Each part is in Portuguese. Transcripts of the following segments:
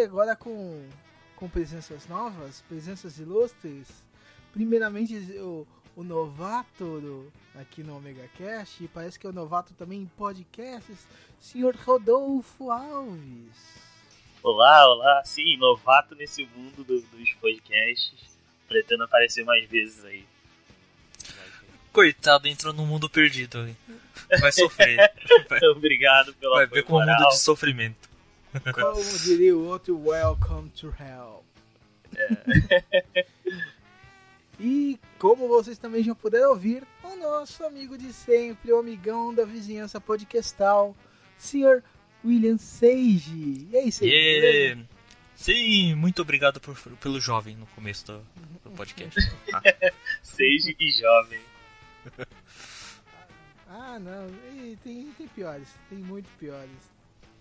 E agora com, com presenças novas, presenças ilustres. Primeiramente o, o novato do- aqui no Omega Cast. E parece que é o novato também em podcasts, senhor Rodolfo Alves. Olá, olá, sim, novato nesse mundo do- dos podcasts. Pretendo aparecer mais vezes aí. Coitado, entrou num mundo perdido ali. Vai sofrer. Vai, Obrigado pela vai ver como é um mundo de sofrimento. Como diria o outro, Welcome to Hell. E como vocês também já puderam ouvir, o nosso amigo de sempre, o amigão da vizinhança podcastal, Sr. William Sage. E aí, Sage? beleza? E... Sim, muito obrigado por- pelo jovem no começo do, do podcast. Ah, Seja e jovem. Ah, não, e tem, tem piores, tem muito piores.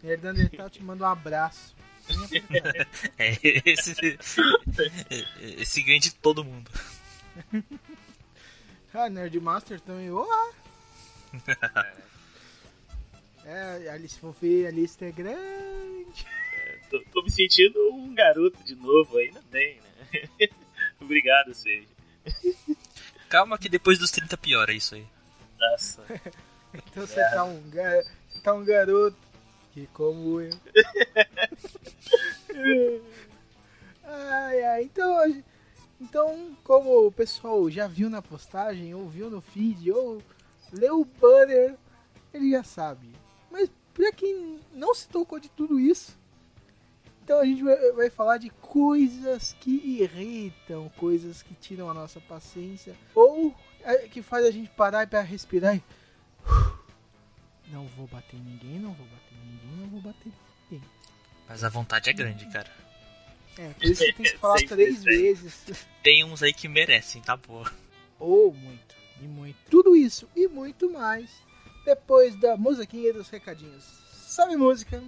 Nerdandertal te manda um abraço. É, esse, esse ganha de todo mundo. Ah, Nerdmaster também. Olá! É, a lista, vou ver, a lista é grande. Tô, tô me sentindo um garoto de novo, ainda bem, né? Obrigado, Seja. Calma que depois dos 30 piora isso aí. Nossa. Então você tá um, você tá um garoto que como eu. ai, ai, então, então, como o pessoal já viu na postagem, ou viu no feed, ou leu o banner, ele já sabe. Mas pra quem não se tocou de tudo isso, então a gente vai, vai falar de coisas que irritam, coisas que tiram a nossa paciência, ou é, que faz a gente parar para respirar e não vou bater em ninguém, não vou bater em ninguém, não vou bater em ninguém. Mas a vontade é grande, cara. É, por isso que tem que falar três vezes. Tem uns aí que merecem, tá boa. Ou muito, e muito. Tudo isso e muito mais depois da musiquinha e dos recadinhos. Sabe música?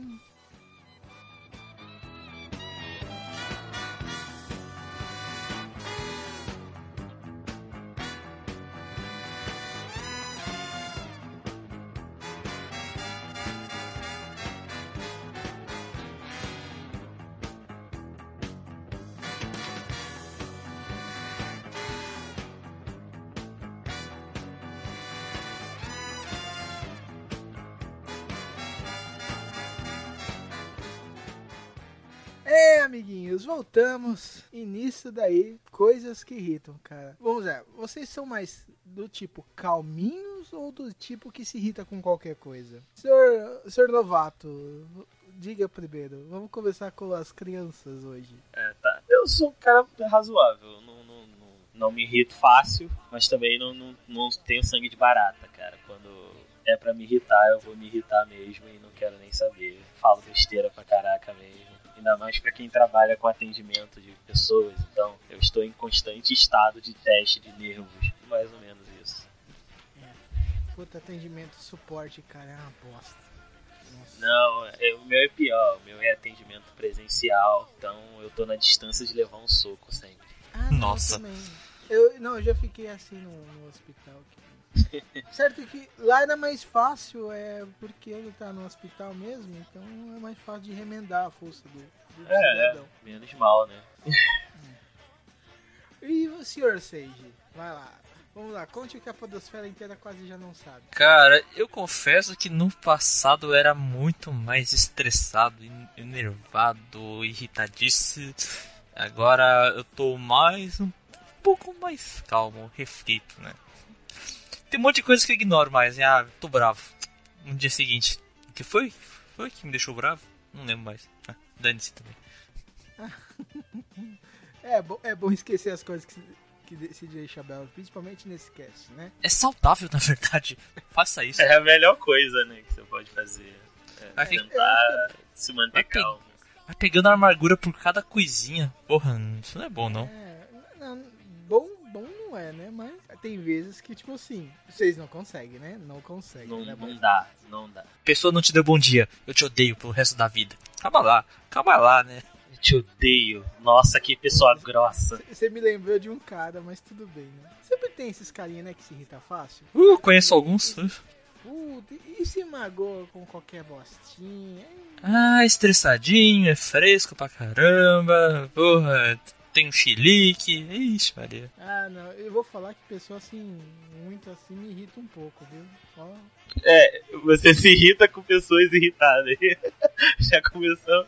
Voltamos. Nisso daí, coisas que irritam, cara. Vamos lá, vocês são mais do tipo calminhos ou do tipo que se irrita com qualquer coisa? Senhor, senhor Novato, diga primeiro. Vamos começar com as crianças hoje. É, tá. Eu sou um cara razoável. Não, não, não, não me irrito fácil, mas também não, não, não tenho sangue de barata, cara. Quando é pra me irritar, eu vou me irritar mesmo e não quero nem saber. Falo besteira pra caraca mesmo. Ainda mais pra quem trabalha com atendimento de pessoas. Então, eu estou em constante estado de teste de nervos. Mais ou menos isso. Puta, atendimento, suporte, cara, é uma bosta. Nossa. Não, é, o meu é pior. O meu é atendimento presencial. Então, eu tô na distância de levar um soco sempre. Ah, não, Nossa. Eu também. Eu, não, eu já fiquei assim no, no hospital. aqui. certo que lá era mais fácil, é porque ele tá no hospital mesmo, então é mais fácil de remendar a força do, do É, é. cidadão. Menos mal, né? E o senhor Seiji? Vai lá. Vamos lá, conte o que a podosfera inteira quase já não sabe. Cara, eu confesso que no passado eu era muito mais estressado, en- enervado, irritadíssimo. Agora eu tô mais um pouco mais calmo, reflito, né? Tem um monte de coisa que eu ignoro mais. né? Ah, tô bravo. No dia seguinte. O que foi? Foi que me deixou bravo? Não lembro mais. Ah, Dane-se também. É, bo- é bom esquecer as coisas que, se- que de- se deixa bravo, principalmente nesse cast, né? É saudável, na verdade. Faça isso. É a melhor coisa, né, que você pode fazer. É, Vai fi- tentar se manter Vai pe- calmo. Vai pegando a amargura por cada coisinha. Porra, isso não é bom, não. É, não, bom, bom não é, né? Mas tem vezes que, tipo assim, vocês não conseguem, né? Não conseguem, Não, né? não dá, não dá. Pessoa não te deu bom dia. Eu te odeio pro resto da vida. Calma lá. Calma lá, né? Eu te odeio. Nossa, que pessoa grossa. Você me lembrou de um cara, mas tudo bem, né? Sempre tem esses carinha, né, que se irrita fácil. Uh, conheço alguns. Puta, e se magoa com qualquer bostinha? Ah, estressadinho, é fresco pra caramba. Porra, tem um chilique. Ixi, Maria. Ah, não, eu vou falar que pessoa assim, muito assim, me irrita um pouco, viu? Ó, É, você se irrita com pessoas irritadas. Já começou?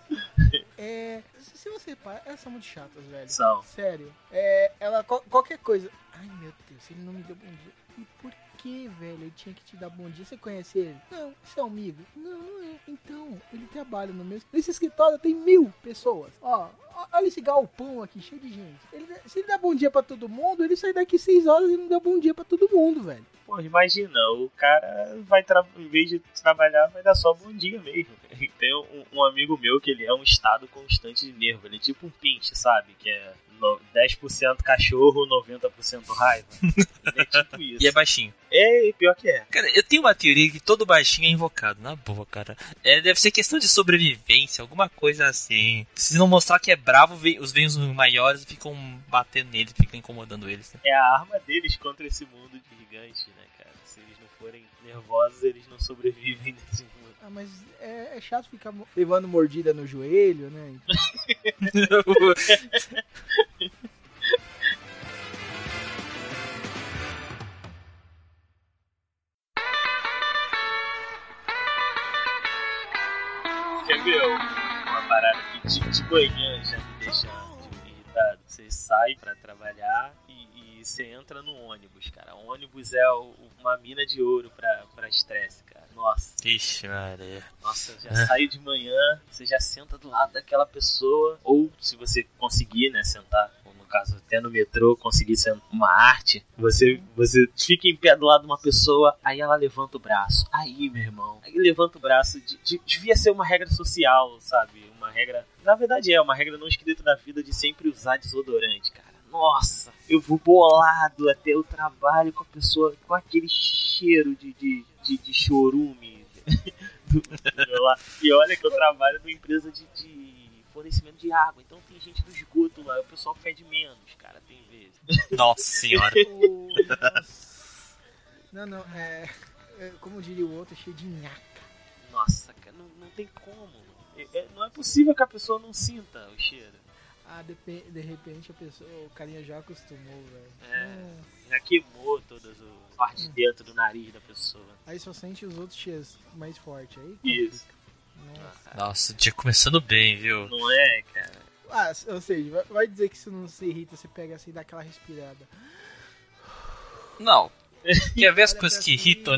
É. Se você para, elas são muito chatas, velho. São. Sério. É. Ela. qual- qualquer coisa. Ai meu Deus, ele não me deu bom dia. E por que, velho? Ele tinha que te dar bom dia. Você conhece ele? Não, você é amigo? Não, não é. Então, ele trabalha no mesmo. Nesse escritório tem mil pessoas. Ó, olha esse galpão aqui, cheio de gente. Ele, se ele dá bom dia pra todo mundo, ele sai daqui seis horas e não dá bom dia pra todo mundo, velho. Pô, imagina, o cara vai, em vez de trabalhar, vai dar só bom dia mesmo. Tem um, um amigo meu que ele é um estado constante de nervo. Ele é tipo um pinche, sabe? Que é no- 10% cachorro, 90% raiva. Ele é tipo isso. E é baixinho. É, pior que é. Cara, eu tenho uma teoria que todo baixinho é invocado, na boa, cara. É, deve ser questão de sobrevivência, alguma coisa assim. Se não mostrar que é bravo, os venhos maiores ficam batendo nele, ficam incomodando eles. né? É a arma deles contra esse mundo de gigantes, né, cara? Se eles não forem nervosos, eles não sobrevivem nesse mundo. Ah, mas é, é chato ficar levando mordida no joelho, né? Quer ver uma parada que de, de manhã já me deixa irritado? Você sai pra trabalhar e, e você entra no ônibus, cara. O ônibus é o- uma mina de ouro pra estresse, cara. Nossa, Ixi, Maria. nossa, já sai de manhã, você já senta do lado daquela pessoa. Ou se você conseguir, né, sentar. caso, até no metrô, conseguir sentar uma arte, você, você fica em pé do lado de uma pessoa, aí ela levanta o braço. Aí, meu irmão, aí levanta o braço. de- de- devia ser uma regra social, sabe? Uma regra. Na verdade, é uma regra não escrita da vida de sempre usar desodorante, cara. Nossa, eu vou bolado até o trabalho com a pessoa com aquele cheiro de, de, de, de chorume. e olha que eu trabalho numa empresa de, de fornecimento de água, então tem gente do esgoto lá, o pessoal fede menos, cara, tem vezes. Nossa senhora. Não, não, é, é, Como diria o outro, é cheio de nhaca. Nossa, cara, não, não tem como. É- é- não é possível que a pessoa não sinta o cheiro. Ah, depe- de repente a pessoa, o carinha já acostumou, velho. É. Nossa. Já queimou todas as partes de dentro do nariz da pessoa. Aí só sente os outros cheiros mais fortes. Aí Isso. Nossa. Nossa, o dia começando bem, viu? Não é, cara? Ah, ou seja, vai- dizer que se não se irrita, você pega assim e dá aquela respirada. Não. Quer ver as coisas que irritam?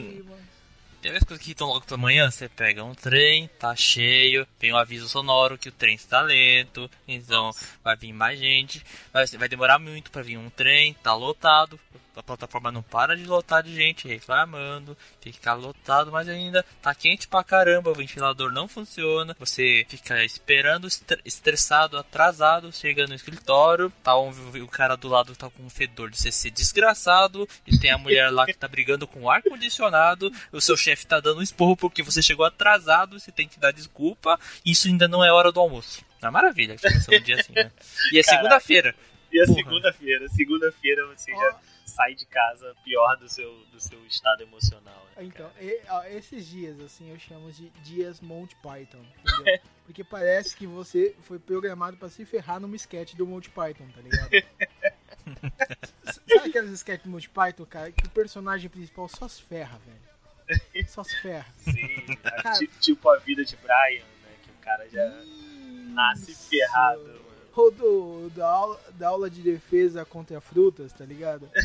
Ver as coisas que irritam logo pela manhã? Você pega um trem, tá cheio, tem um aviso sonoro que o trem está lento, então vai vir mais gente, vai, vai demorar muito pra vir um trem, tá lotado, a plataforma não para de lotar de gente reclamando, fica lotado mais ainda, tá quente pra caramba, o ventilador não funciona, você fica esperando, estre- estressado, atrasado, chega no escritório, tá um, o cara do lado tá com um fedor de CC desgraçado, e tem a mulher lá que tá brigando com o ar-condicionado, o seu chefe tá dando um esporro porque você chegou atrasado, você tem que dar desculpa, isso ainda não é hora do almoço. É uma maravilha, começar um dia assim, né? E é segunda-feira. E a Porra. segunda-feira? Segunda-feira você Ó. já sai de casa pior do seu, do seu estado emocional. Né, Então, e- ó, esses dias, assim, eu chamo de dias Monty Python, entendeu? Porque parece que você foi programado pra se ferrar numa sketch do Monty Python, tá ligado? Sabe aquelas sketches do Monty Python, cara, que o personagem principal só se ferra, velho? Só se ferra. Sim, Cara. ti- tipo a vida de Brian, né? Que o cara já nasce ferrado. Ou do, da, aula, da aula de defesa contra frutas, tá ligado?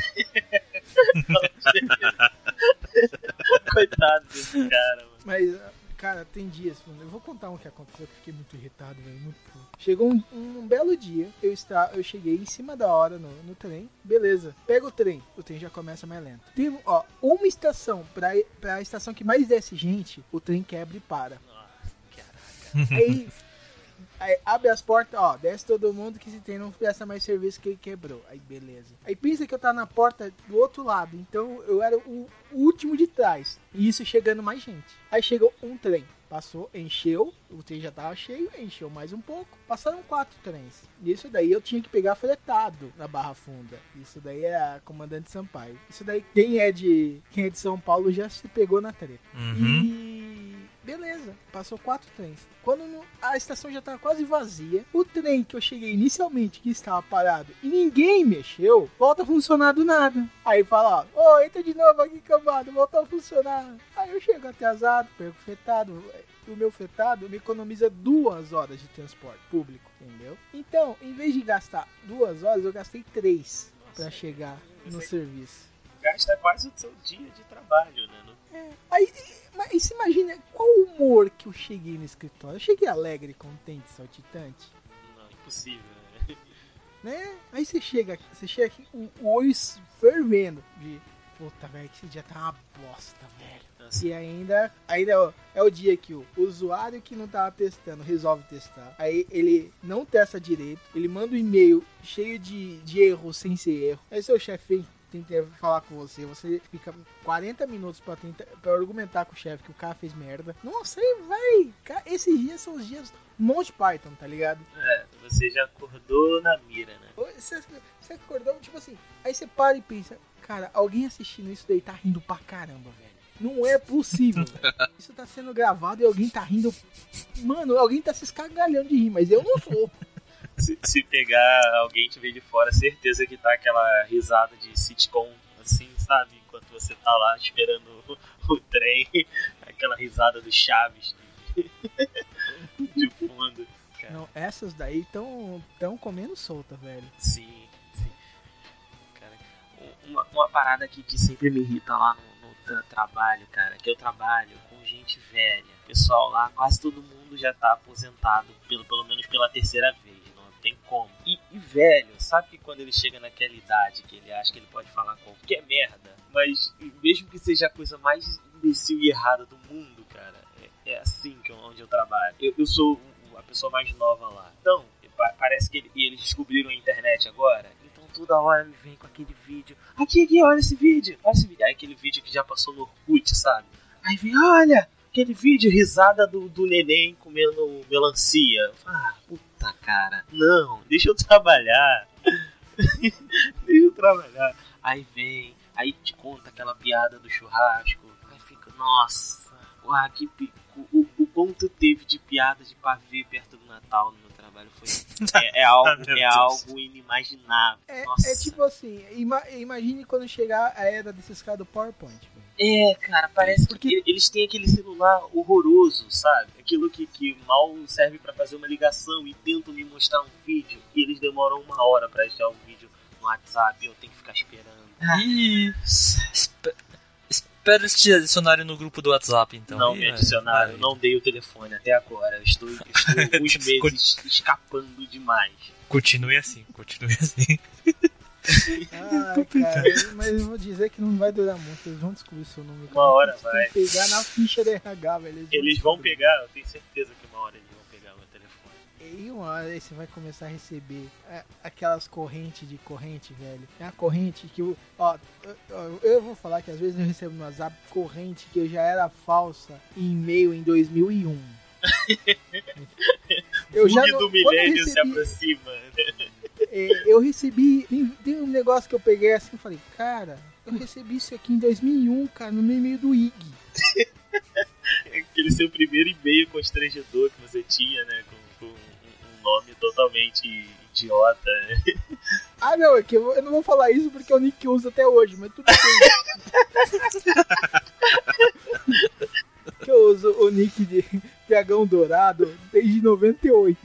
Coitado desse cara, mano. Mas, cara, tem dias, mano. Eu vou contar um que aconteceu que eu fiquei muito irritado, velho. Muito puto. Chegou um, um belo dia, eu, está, eu cheguei em cima da hora no, no trem. Beleza, pega o trem. O trem já começa mais lento. Tem, ó, uma estação, pra, pra estação que mais desce gente, o trem quebra e para. Aí, aí abre as portas, ó, desce todo mundo que se tem não presta mais serviço que ele quebrou. Aí beleza. Aí pensa que eu tava na porta do outro lado, então eu era o, último de trás. E isso chegando mais gente. Aí chegou um trem. Passou, encheu, o trem já tava cheio, encheu mais um pouco. Passaram quatro trens. Isso daí eu tinha que pegar fretado na Barra Funda. Isso daí é a comandante Sampaio. Isso daí, quem é de, quem é de São Paulo já se pegou na treta. Uhum. E beleza, passou quatro trens. Quando a estação já estava quase vazia, o trem que eu cheguei inicialmente, que estava parado e ninguém mexeu, volta a funcionar do nada. Aí fala, ó, ô, entra de novo aqui, cambada, voltou a funcionar. Aí eu chego atrasado, perco fretado. O meu fretado me economiza duas horas de transporte público, entendeu? Então, em vez de gastar duas horas, eu gastei três para chegar no serviço. Gasta quase o seu dia de trabalho, né? Não- Aí, mas imagina qual o humor que eu cheguei no escritório? Eu cheguei alegre, contente, saltitante, Não, impossível, né? né? Aí você chega, você chega aqui com o olho fervendo de puta, velho, que esse dia tá uma bosta, velho. Nossa, E ainda, ainda é o- é o dia que o usuário que não tava testando resolve testar. Aí ele não testa direito, ele manda um e-mail cheio de, de erro sem ser erro. Aí seu chefe vem tenta falar com você, você fica 40 minutos pra, tentar, pra argumentar com o chefe que o cara fez merda. Nossa, aí vai. Esses dias são os dias Monty Python, tá ligado? É, você já acordou na mira, né? Você, você acordou, tipo assim, aí você para e pensa, cara, alguém assistindo isso daí tá rindo pra caramba, velho. Não é possível. Isso tá sendo gravado e alguém tá rindo. Mano, alguém tá se escagalhando de rir, mas eu não sou. Se, se pegar alguém te ver de fora, certeza que tá aquela risada de sitcom, assim, sabe? Enquanto você tá lá esperando o, o trem, aquela risada do Chaves de fundo. Cara, Não, essas daí tão, tão comendo solta, velho. Sim, sim. Cara, um- uma, uma parada aqui que sempre me irrita lá no, no tra- trabalho, cara, que eu trabalho com gente velha. Pessoal lá, quase todo mundo já tá aposentado, pelo, pelo menos pela terceira vez, tem como. E, e velho, sabe que quando ele chega naquela idade que ele acha que ele pode falar qualquer merda, mas mesmo que seja a coisa mais imbecil e errada do mundo, cara, é, é assim que eu, onde eu trabalho. Eu, eu sou a pessoa mais nova lá. Então, pa- parece que ele- eles descobriram a internet agora. Então toda hora me vem com aquele vídeo. Aqui, aqui, olha esse vídeo. Olha esse vídeo. Aí aquele vídeo que já passou no Orkut, sabe? Aí vem, olha, aquele vídeo, risada do, do neném comendo melancia. Ah, puta cara. Não, deixa eu trabalhar. deixa eu trabalhar. Aí vem, aí te conta aquela piada do churrasco. Aí fica, nossa, uau, que pi- o, o quanto teve de piada de pavê perto do Natal no meu trabalho foi. É, é algo, Meu é algo inimaginável. É, nossa. é tipo assim, ima- imagine quando chegar a era desses caras do PowerPoint. É, cara, parece Porque- que eles têm aquele celular horroroso, sabe? Aquilo que, que mal serve pra fazer uma ligação e tentam me mostrar um vídeo e eles demoram uma hora pra achar o vídeo no WhatsApp e eu tenho que ficar esperando. Ih, espe- espero eles te adicionarem no grupo do WhatsApp, então. não me adicionaram, não dei o telefone até agora. Eu estou, estou alguns meses escapando demais. Continue assim, continue assim. Ai, cara, mas eu vou dizer que não vai durar muito. Eles vão descobrir seu número. Uma hora vai. pegar na ficha da RH, velho. Eles vão descobrir. pegar, eu tenho certeza que uma hora eles vão pegar meu telefone. E uma hora aí você vai começar a receber é, aquelas correntes de corrente, velho. É a corrente que eu. Ó, eu, eu- vou falar que às vezes eu recebo no WhatsApp corrente que eu já era falsa em e-mail em 2001. eu já não- do milênio se recebi- aproxima. É, eu recebi. Tem, tem um negócio que eu peguei assim e falei, cara, eu recebi isso aqui em 2001, cara, no e-mail do IG. Aquele seu primeiro e-mail constrangedor que você tinha, né? Com, com um, nome totalmente idiota. né? Ah, não, é que eu, eu não vou falar isso porque é o nick que eu uso até hoje, mas tudo bem. que eu uso o nick de Dragão Dourado desde 98.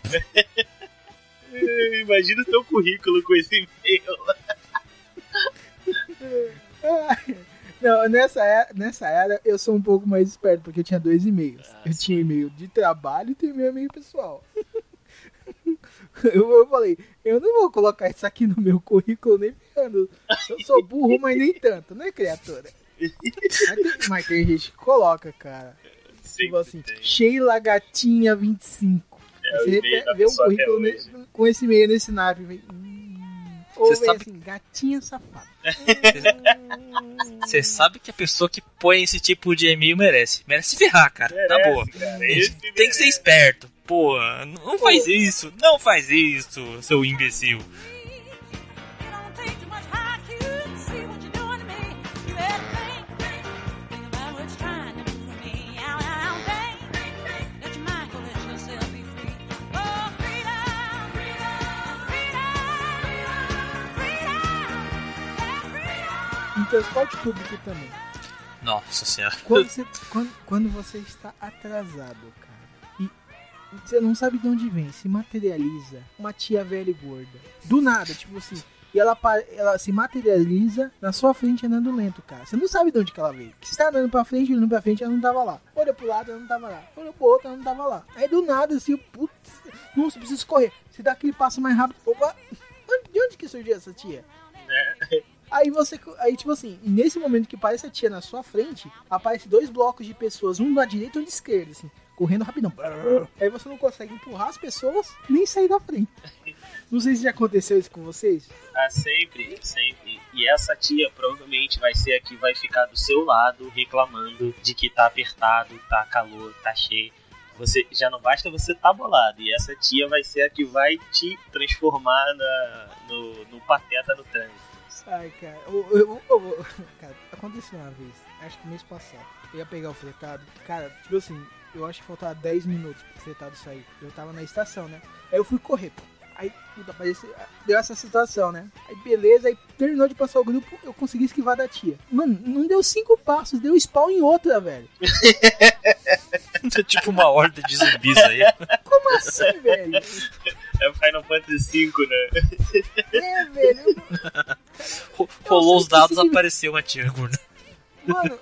Imagina o seu currículo com esse e-mail. Ai, Não, nessa era, nessa era eu sou um pouco mais esperto, porque eu tinha dois e-mails. Ah, eu sim. tinha e-mail de trabalho e tinha meu e-mail pessoal. eu, eu falei, eu não vou colocar isso aqui no meu currículo nem ferrando. Eu sou burro, mas nem tanto, né, criatura? Mas tem, mas tem gente que coloca, cara. Tipo assim, tem. Sheila Gatinha 25. Você vê um currículo hoje. ne- com esse e-mail nesse naipe. vem, hum, Ou sabe- assim, gatinha safada. Você sabe que a pessoa que põe esse tipo de e-mail merece. Merece ferrar, cara. Na Merece, boa. cara, Tem que ser esperto. Pô, não faz isso. Não faz isso, seu imbecil. Transporte público também. Nossa senhora. Quando você, quando, quando você está atrasado, cara, e você não sabe de onde vem, se materializa uma tia velha e gorda. Do nada, tipo assim. E ela, ela se materializa na sua frente andando lento, cara. Você não sabe de onde que ela veio. Que você tá andando pra frente, olhando pra frente, ela não tava lá. Olha pro lado, ela não tava lá. Olha pro outro, ela não tava lá. Aí do nada, assim, putz, nossa, eu preciso correr. Você dá aquele passo mais rápido. Opa, de onde que surgiu essa tia? Aí você. Aí, tipo assim, nesse momento que aparece a tia na sua frente, aparece dois blocos de pessoas, um da direita e um da esquerda, assim, correndo rapidão. Aí você não consegue empurrar as pessoas nem sair da frente. Não sei se já aconteceu isso com vocês. Ah, sempre, sempre. E essa tia provavelmente vai ser a que vai ficar do seu lado reclamando de que tá apertado, tá calor, tá cheio. Você já não basta você tá bolado. E essa tia vai ser a que vai te transformar na, no, no pateta no trânsito. Ai, cara. Eu, eu- cara, aconteceu uma vez, acho que mês passado. Eu ia pegar o fretado. Cara, tipo assim, eu acho que faltava 10 minutos pro fretado sair. Eu tava na estação, né? Aí eu fui correr. pô. Aí, puta, apareceu, deu essa situação, né? Aí beleza, aí terminou de passar o grupo, eu consegui esquivar da tia. Mano, não deu cinco passos, deu spawn em outra, velho. tipo uma horda de zumbis aí. Como assim, velho? É Final Fantasy V, né? É, velho. eu- Rolou os dados, consegui- apareceu uma tia gorda. Mano,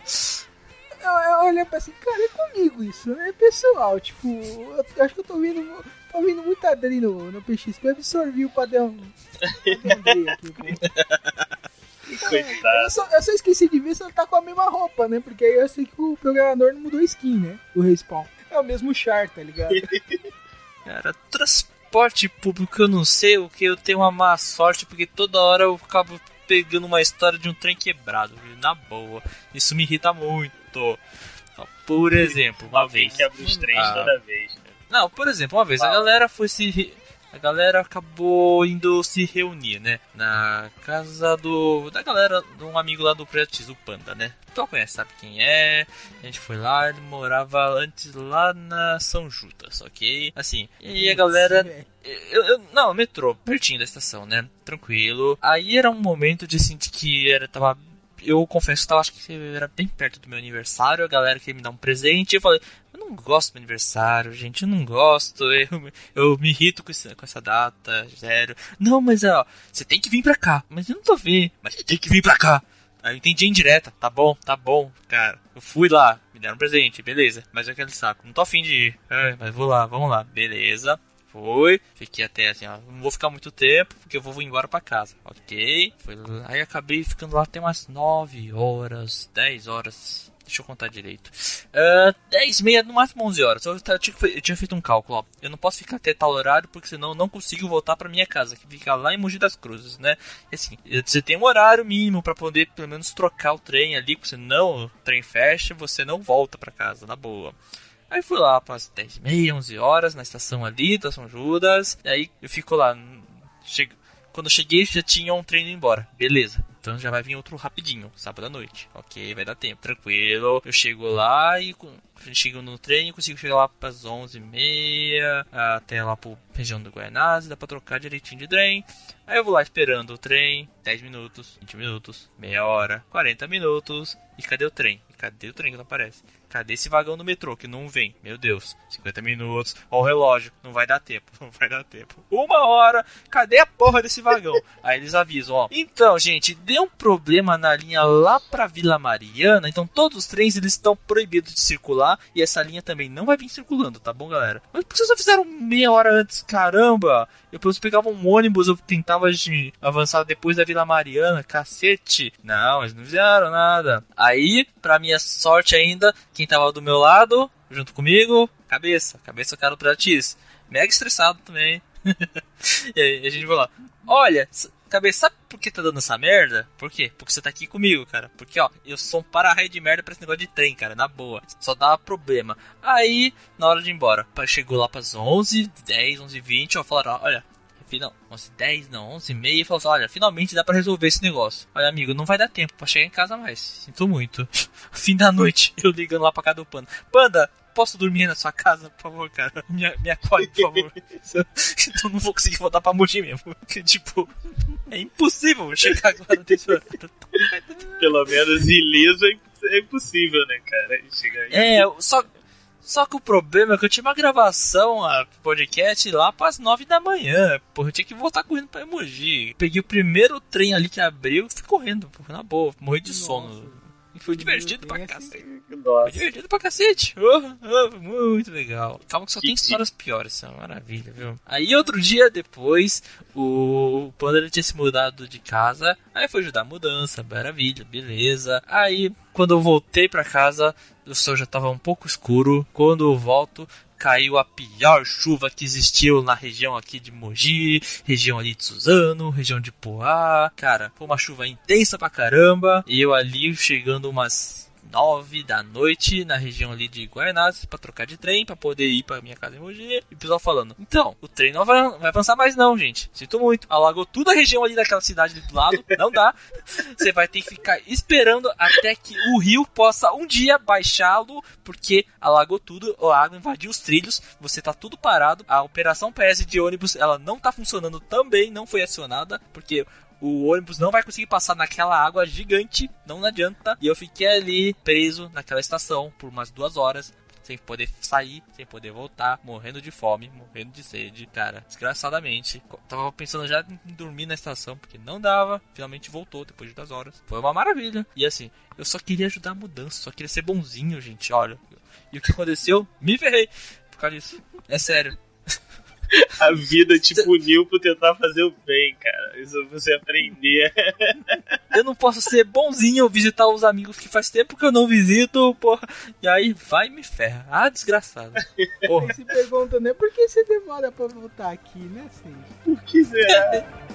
eu, eu olhei pra assim, cara, é comigo isso, né? É pessoal, tipo, eu, eu acho que eu tô vendo, tô vendo muita Adri no, no PXP, absorvi o padrão. aqui, pô. Coitado. Eu só, eu só esqueci de ver se ela tá com a mesma roupa, né? Porque aí eu sei que o programador não mudou a skin, né? O respawn. É o mesmo char, tá ligado? Cara, transporte público eu não sei, o que eu tenho uma má sorte, porque toda hora eu acabo pegando uma história de um trem quebrado, na boa. Isso me irrita muito. Por exemplo, uma Alguém vez. quebra os trens Ah. toda vez, né? Não, por exemplo, uma vez a galera foi se. A galera acabou indo se reunir, né? Na casa do. Da galera, de um amigo lá do Pretis, o Panda, né? Tu conhece, sabe quem é? A gente foi lá, ele morava antes lá na São Judas, ok? Assim, e a galera eu, eu- não, metrô, pertinho da estação, né? Tranquilo. Aí era um momento de sentir que era, tava. Eu confesso que tava, acho que era bem perto do meu aniversário. A galera queria me dar um presente. Eu falei, eu não gosto do meu aniversário, gente. Eu não gosto. Eu, eu me irrito com, esse- com essa data, sério. Não, mas ó, você tem que vir pra cá. Mas eu não tô vendo. Mas você tem que vir pra cá. Aí eu entendi em direta. Tá bom, tá bom, cara. Eu fui lá, me deram um presente, beleza. Mas é aquele saco, não tô afim de ir. É, mas vou lá, vamos lá, beleza. Foi, fiquei até assim, ó, não vou ficar muito tempo, porque eu vou embora pra casa. Ok, foi aí acabei ficando lá até umas 9 horas, 10 horas. Deixa eu contar direito. Ah, 10, meia, no máximo 11 horas. Eu, tinha, eu tinha feito um cálculo, ó. Eu não posso ficar até tal horário, porque senão eu não consigo voltar pra minha casa, que fica lá em Mogi das Cruzes, né? E assim, você tem um horário mínimo pra poder pelo menos trocar o trem ali, porque senão o trem fecha e você não volta pra casa, na boa. Aí fui lá para as 10 e meia, 11 horas, na estação ali, da São Judas. E aí eu fico lá. Che... Quando eu cheguei já tinha um trem indo embora. Beleza. Então já vai vir outro rapidinho, sábado à noite. Ok, vai dar tempo. Tranquilo. Eu chego lá e com- chego no trem, eu consigo chegar lá pras 11h30, até lá pro região do Guaianazes, dá pra trocar direitinho de trem. Aí eu vou lá esperando o trem, 10 minutos, 20 minutos, meia hora, 40 minutos. E cadê o trem? E cadê o trem que não aparece? Cadê esse vagão do metrô que não vem? Meu Deus, 50 minutos. Ó o relógio, não vai dar tempo, não vai dar tempo. Uma hora, cadê a porra desse vagão? Aí eles avisam, ó. Então, gente, deu um problema na linha lá pra Vila Mariana, então todos os trens eles estão proibidos de circular e essa linha também não vai vir circulando, tá bom, galera? Mas por que vocês não fizeram meia hora antes? Caramba! Eu depois pegava um ônibus, eu tentava de avançar depois da Vila Mariana, cacete. Não, eles não fizeram nada. Aí, pra minha sorte ainda, quem tava do meu lado, junto comigo, cabeça, cabeça cara do Pratis. Mega estressado também. e aí a gente vai lá. Olha, cabeça, sabe por que tá dando essa merda? Por quê? Porque você tá aqui comigo, cara. Porque, ó, eu sou um para-raio de merda pra esse negócio de trem, cara, na boa. Só dá problema. Aí, na hora de ir embora, chegou lá pras 11, 10, 11, 20, ó, falaram, olha, Final, 11 10 não, 11 e meia, e falou assim, olha, finalmente dá pra resolver esse negócio. Olha, amigo, não vai dar tempo pra chegar em casa mais. Sinto muito. Fim da noite, eu ligando lá pra casa do Panda. Panda, posso dormir na sua casa, por favor, cara? Me, me acolhe, por favor. então não vou conseguir voltar pra Mogi mesmo. Que, tipo, é impossível chegar agora desse horário. Pelo menos ileso é é impossível, né, cara? Chegar. É, só, só que o problema é que eu tinha uma gravação, a podcast, lá pras nove da manhã. Porra, eu tinha que voltar correndo pra Emoji. Peguei o primeiro trem ali que abriu e fui correndo, porra, na boa. Morri de sono. E foi divertido pra cacete. Nossa. divertido pra cacete. Oh, oh, muito legal. Calma que só Que- tem histórias piores, isso é uma maravilha, viu? Aí outro dia depois, o Panda ele tinha se mudado de casa. Aí foi ajudar a mudança, maravilha, beleza. Aí quando eu voltei pra casa, o céu já tava um pouco escuro. Quando eu volto, caiu a pior chuva que existiu na região aqui de Mogi, região ali de Suzano, região de Poá. Cara, foi uma chuva intensa pra caramba. E eu ali chegando umas 9 da noite na região ali de Guaianazes pra trocar de trem, pra poder ir pra minha casa em Mogi. E o pessoal falando: Então, o trem não vai, vai avançar mais, não, gente. Sinto muito. Alagou toda a região ali daquela cidade do lado. Não dá. Você vai ter que ficar esperando até que o rio possa um dia baixá-lo, porque alagou tudo, a água invadiu os trilhos, você tá tudo parado. A operação PS de ônibus ela não tá funcionando também, não foi acionada, porque o ônibus não vai conseguir passar naquela água gigante, não adianta. E eu fiquei ali preso naquela estação por umas duas horas. Sem poder sair, sem poder voltar, morrendo de fome, morrendo de sede, cara, desgraçadamente. Tava pensando já em dormir na estação, porque não dava. Finalmente voltou depois de duas horas. Foi uma maravilha. E assim, eu só queria ajudar a mudança, só queria ser bonzinho, gente. Olha. E o que aconteceu? Me ferrei por causa disso. É sério. A vida te puniu por tentar fazer o bem, cara. Isso é você aprender. Eu não posso ser bonzinho visitar os amigos que faz tempo que eu não visito, porra. E aí vai e me ferra. Ah, desgraçado. Porra. Se pergunta, né? Por que você demora pra voltar aqui, né, Sage? Por que será?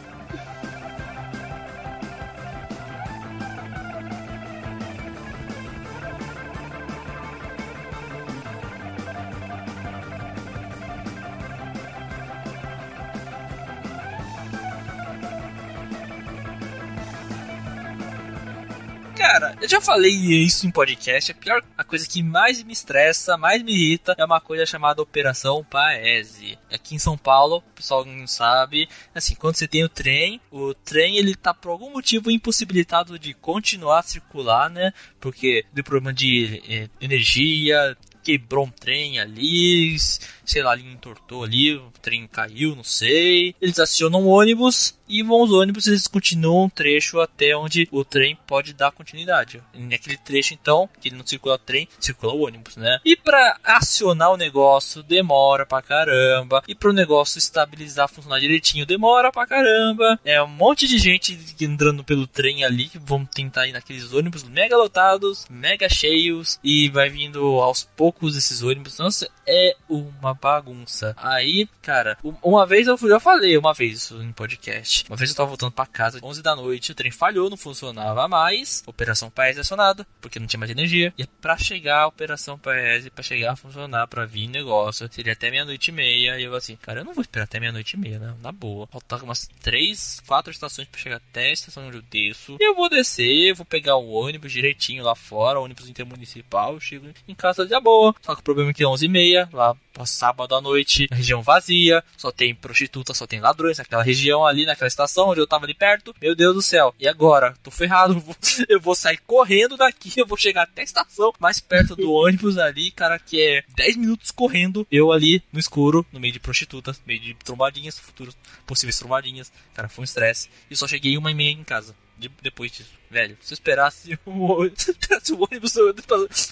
Cara, eu já falei isso em podcast. A pior, a coisa que mais me estressa, mais me irrita, é uma coisa chamada Operação Paese. Aqui em São Paulo, o pessoal não sabe, assim, quando você tem o trem, o trem ele tá por algum motivo impossibilitado de continuar a circular, né? Porque deu problema de eh, energia, quebrou um trem ali, sei lá, ali entortou ali, o trem caiu, não sei. Eles acionam o ônibus e vão os ônibus, eles continuam um trecho até onde o trem pode dar continuidade. Naquele trecho, então, que ele não circula o trem, circula o ônibus, né? E pra acionar o negócio, demora pra caramba. E pro negócio estabilizar, funcionar direitinho, demora pra caramba. É um monte de gente entrando pelo trem ali, que vão tentar ir naqueles ônibus mega lotados, mega cheios, e vai vindo aos poucos esses ônibus. Nossa, é uma bagunça. Aí, cara, um- uma vez eu já falei uma vez isso em podcast. Noite. Uma vez eu tava voltando pra casa, 11 da noite, o trem falhou, não funcionava mais. Operação Paese acionada, porque não tinha mais energia. E pra chegar a Operação Paese, pra chegar a funcionar, pra vir negócio, seria até meia-noite e meia. E eu assim, cara, eu não vou esperar até meia-noite e meia, né? Na boa. Faltava umas 3, 4 estações pra chegar até a estação onde eu desço. E eu vou descer, vou pegar o ônibus direitinho lá fora, ônibus intermunicipal, chego em casa de boa. Só que o problema é que é 11 e meia, lá sábado à noite, região vazia, só tem prostituta, só tem ladrões naquela região ali, naquela estação onde eu tava ali perto. Meu Deus do céu. E agora? Tô ferrado. eu vou- Eu vou sair correndo daqui, eu vou chegar até a estação mais perto do ônibus ali, cara, que é 10 minutos correndo. Eu ali no escuro, no meio de prostitutas, no meio de trombadinhas, futuros possíveis trombadinhas. Cara, foi um estresse. E só cheguei uma e meia em casa. de- depois disso, velho, se eu esperasse o, se eu esperasse o ônibus do-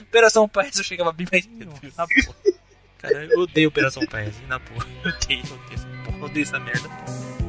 Operação Paes, eu chegava bem mais cedo. Na porra. Cara, eu odeio Operação Paes, na porra. Eu odeio, eu odeio eu odeio essa merda.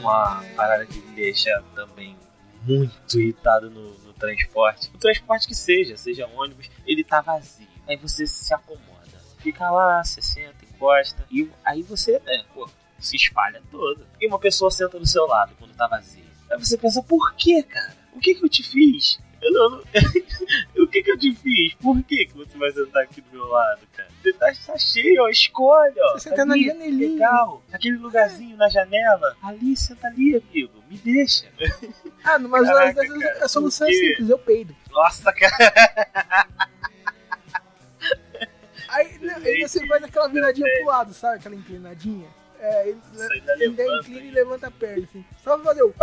Uma, parada que me deixa também muito irritado no, no transporte. O transporte que seja, seja ônibus, ele tá vazio. Aí você se acomoda. Fica lá, você senta, encosta. E aí você, né, pô, se espalha todo. E uma pessoa senta do seu lado quando tá vazio. Aí você pensa, por que, cara? O que que eu te fiz? Eu não, não- o que que eu te fiz? Por que que você vai sentar aqui do meu lado, cara? Tá, tá cheio, ó, escolhe, ó. Você senta na Ali, janelinha. Legal. Aquele lugarzinho na janela. Ali, senta ali, amigo. Me deixa. Ah, mas Caraca, cara, a solução é simples, eu peido. Nossa, cara. Aí, né, aí você faz aquela viradinha pro lado, sabe? Aquela inclinadinha. É, ele, ele levanta, inclina e levanta a perna, assim. Só pra fazer o...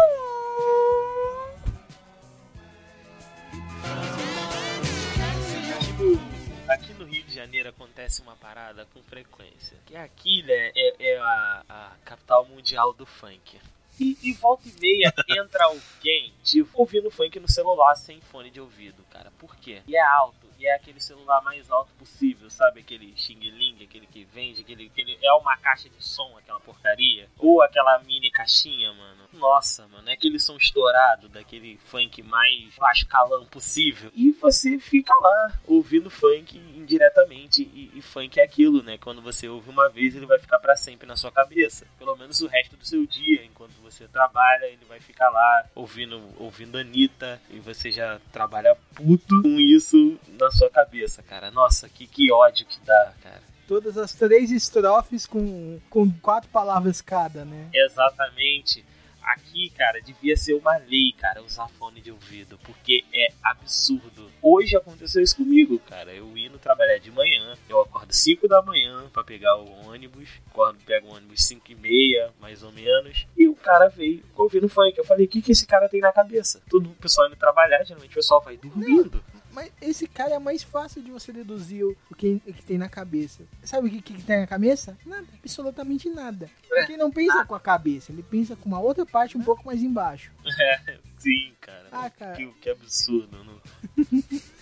aqui no Rio de Janeiro acontece uma parada com frequência. Que aqui, né, é, é a, a capital mundial do funk. E, e volta e meia entra alguém, tipo, ouvindo funk no celular sem fone de ouvido, cara. Por quê? E é alto, e é aquele celular mais alto possível, sabe? Aquele Xing Ling, aquele que vende, aquele, aquele. É uma caixa de som, aquela porcaria. Ou aquela mini caixinha, mano. Nossa, mano, é aquele som estourado, daquele funk mais baixo calão possível. E você fica lá, ouvindo funk indiretamente. E, e funk é aquilo, né? Quando você ouve uma vez, ele vai ficar pra sempre na sua cabeça. Pelo menos o resto do seu dia, enquanto você trabalha, ele vai ficar lá ouvindo, ouvindo Anitta. E você já trabalha puto com isso na sua cabeça, cara. Nossa, que, que ódio que dá, cara. Todas as três estrofes com, com quatro palavras cada, né? Exatamente. Aqui, cara, devia ser uma lei, cara, usar fone de ouvido, porque é absurdo. Hoje aconteceu isso comigo, cara. Eu indo trabalhar de manhã, eu acordo 5 da manhã pra pegar o ônibus, acordo, pego o ônibus 5 e meia, mais ou menos, e o cara veio ouvindo funk. Eu falei, o que, que esse cara tem na cabeça? Todo o pessoal indo trabalhar, geralmente o pessoal vai dormindo. Mas esse cara é mais fácil de você deduzir o o que, o que tem na cabeça. Sabe o que, que tem na cabeça? Nada, absolutamente nada. Porque ele não pensa com a cabeça, ele pensa com uma outra parte um pouco mais embaixo. Sim, cara. Ah, cara. Que, que absurdo. Não...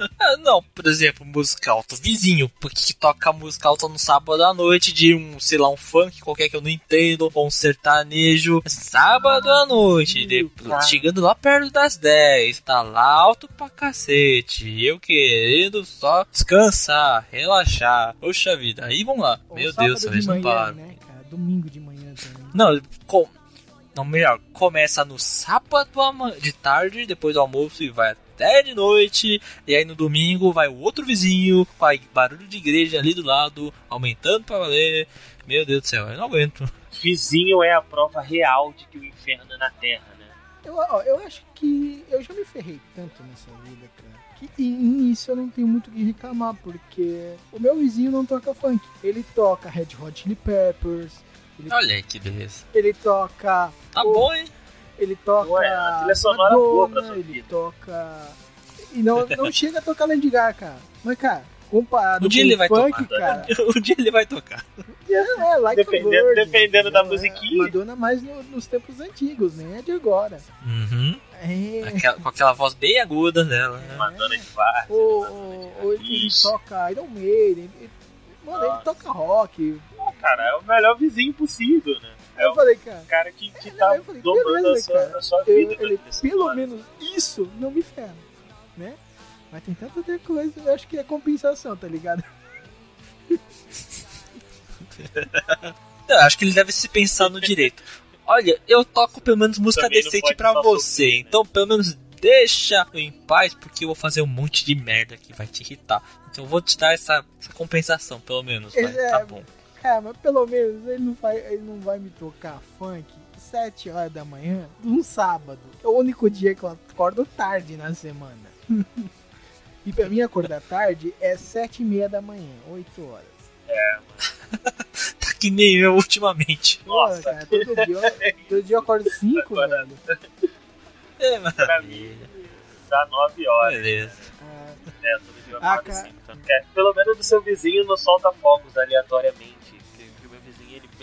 Ah, não, por exemplo, música alta. Vizinho, porque que toca música alta no sábado à noite de um, sei lá, um funk qualquer que eu não entendo, ou um sertanejo. Sábado à noite, chegando lá perto das 10, tá lá alto pra cacete. Eu querendo só descansar, relaxar. Poxa vida, aí vamos lá. Ou Meu Deus, de eles não param. né, cara? Domingo de manhã também. Não, com... não, melhor, começa no sábado de tarde, depois do almoço e vai até de noite. E aí no domingo vai o outro vizinho com a barulho de igreja ali do lado, aumentando pra valer. Meu Deus do céu, eu não aguento. Vizinho é a prova real de que o inferno é na Terra, né? Eu, ó, eu acho que eu já me ferrei tanto nessa vida, cara. Que e nisso eu não tenho muito o que reclamar, porque o meu vizinho não toca funk. Ele toca Red Hot Chili Peppers, ele, Olha aí que beleza. ele toca. Tá o- bom, hein? Ele toca. Ué, a trilha sonora boa pra Madonna, sua ele vida. toca. E não, não chega a tocar Lady Gaga, cara. Mas, cara, comparado Um dia com ele o vai funk, tocar. cara. um dia ele vai tocar. É, like a Dependendo- Virgin, dependendo da entendeu? musiquinha. É, Madonna mais no- nos tempos antigos, nem é de agora. Uhum. É. Aquela- com aquela voz bem aguda dela. né? Madonna de VAR. Ou, ele toca Iron Maiden. ele- Mano, ele Nossa. toca rock. Cara, é o melhor vizinho possível, né? É eu falei, cara, cara que, que tá eu falei, domando a beleza, sua, cara. a sua eu- vida. ele, nesse pelo plano. menos isso não me ferra, né? Mas tem tanta outra coisa, eu acho que é compensação, tá ligado? Eu acho que ele deve se pensar no direito. Olha, eu toco pelo menos música Também decente só você, sofrer, né? então pelo menos deixa eu em paz, porque eu vou fazer um monte de merda que vai te irritar. Então eu vou te dar essa, essa compensação, pelo menos. Vai, É, tá bom. Cara, mas pelo menos ele não vai, ele não vai me tocar funk 7 horas da manhã num sábado. É o único dia que eu acordo tarde na semana. e pra mim acordar tarde é 7 e meia da manhã, 8 horas. Tá que nem eu ultimamente. Nossa. Pô, cara, todo dia, eu- todo dia eu acordo 5, Agora- velho. É, Pra mim, maravilha. dá 9 horas. Beleza. Ah, É, todo dia eu Ah, acordo cara. cinco, então, é, Pelo menos o seu vizinho não solta fogos aleatoriamente.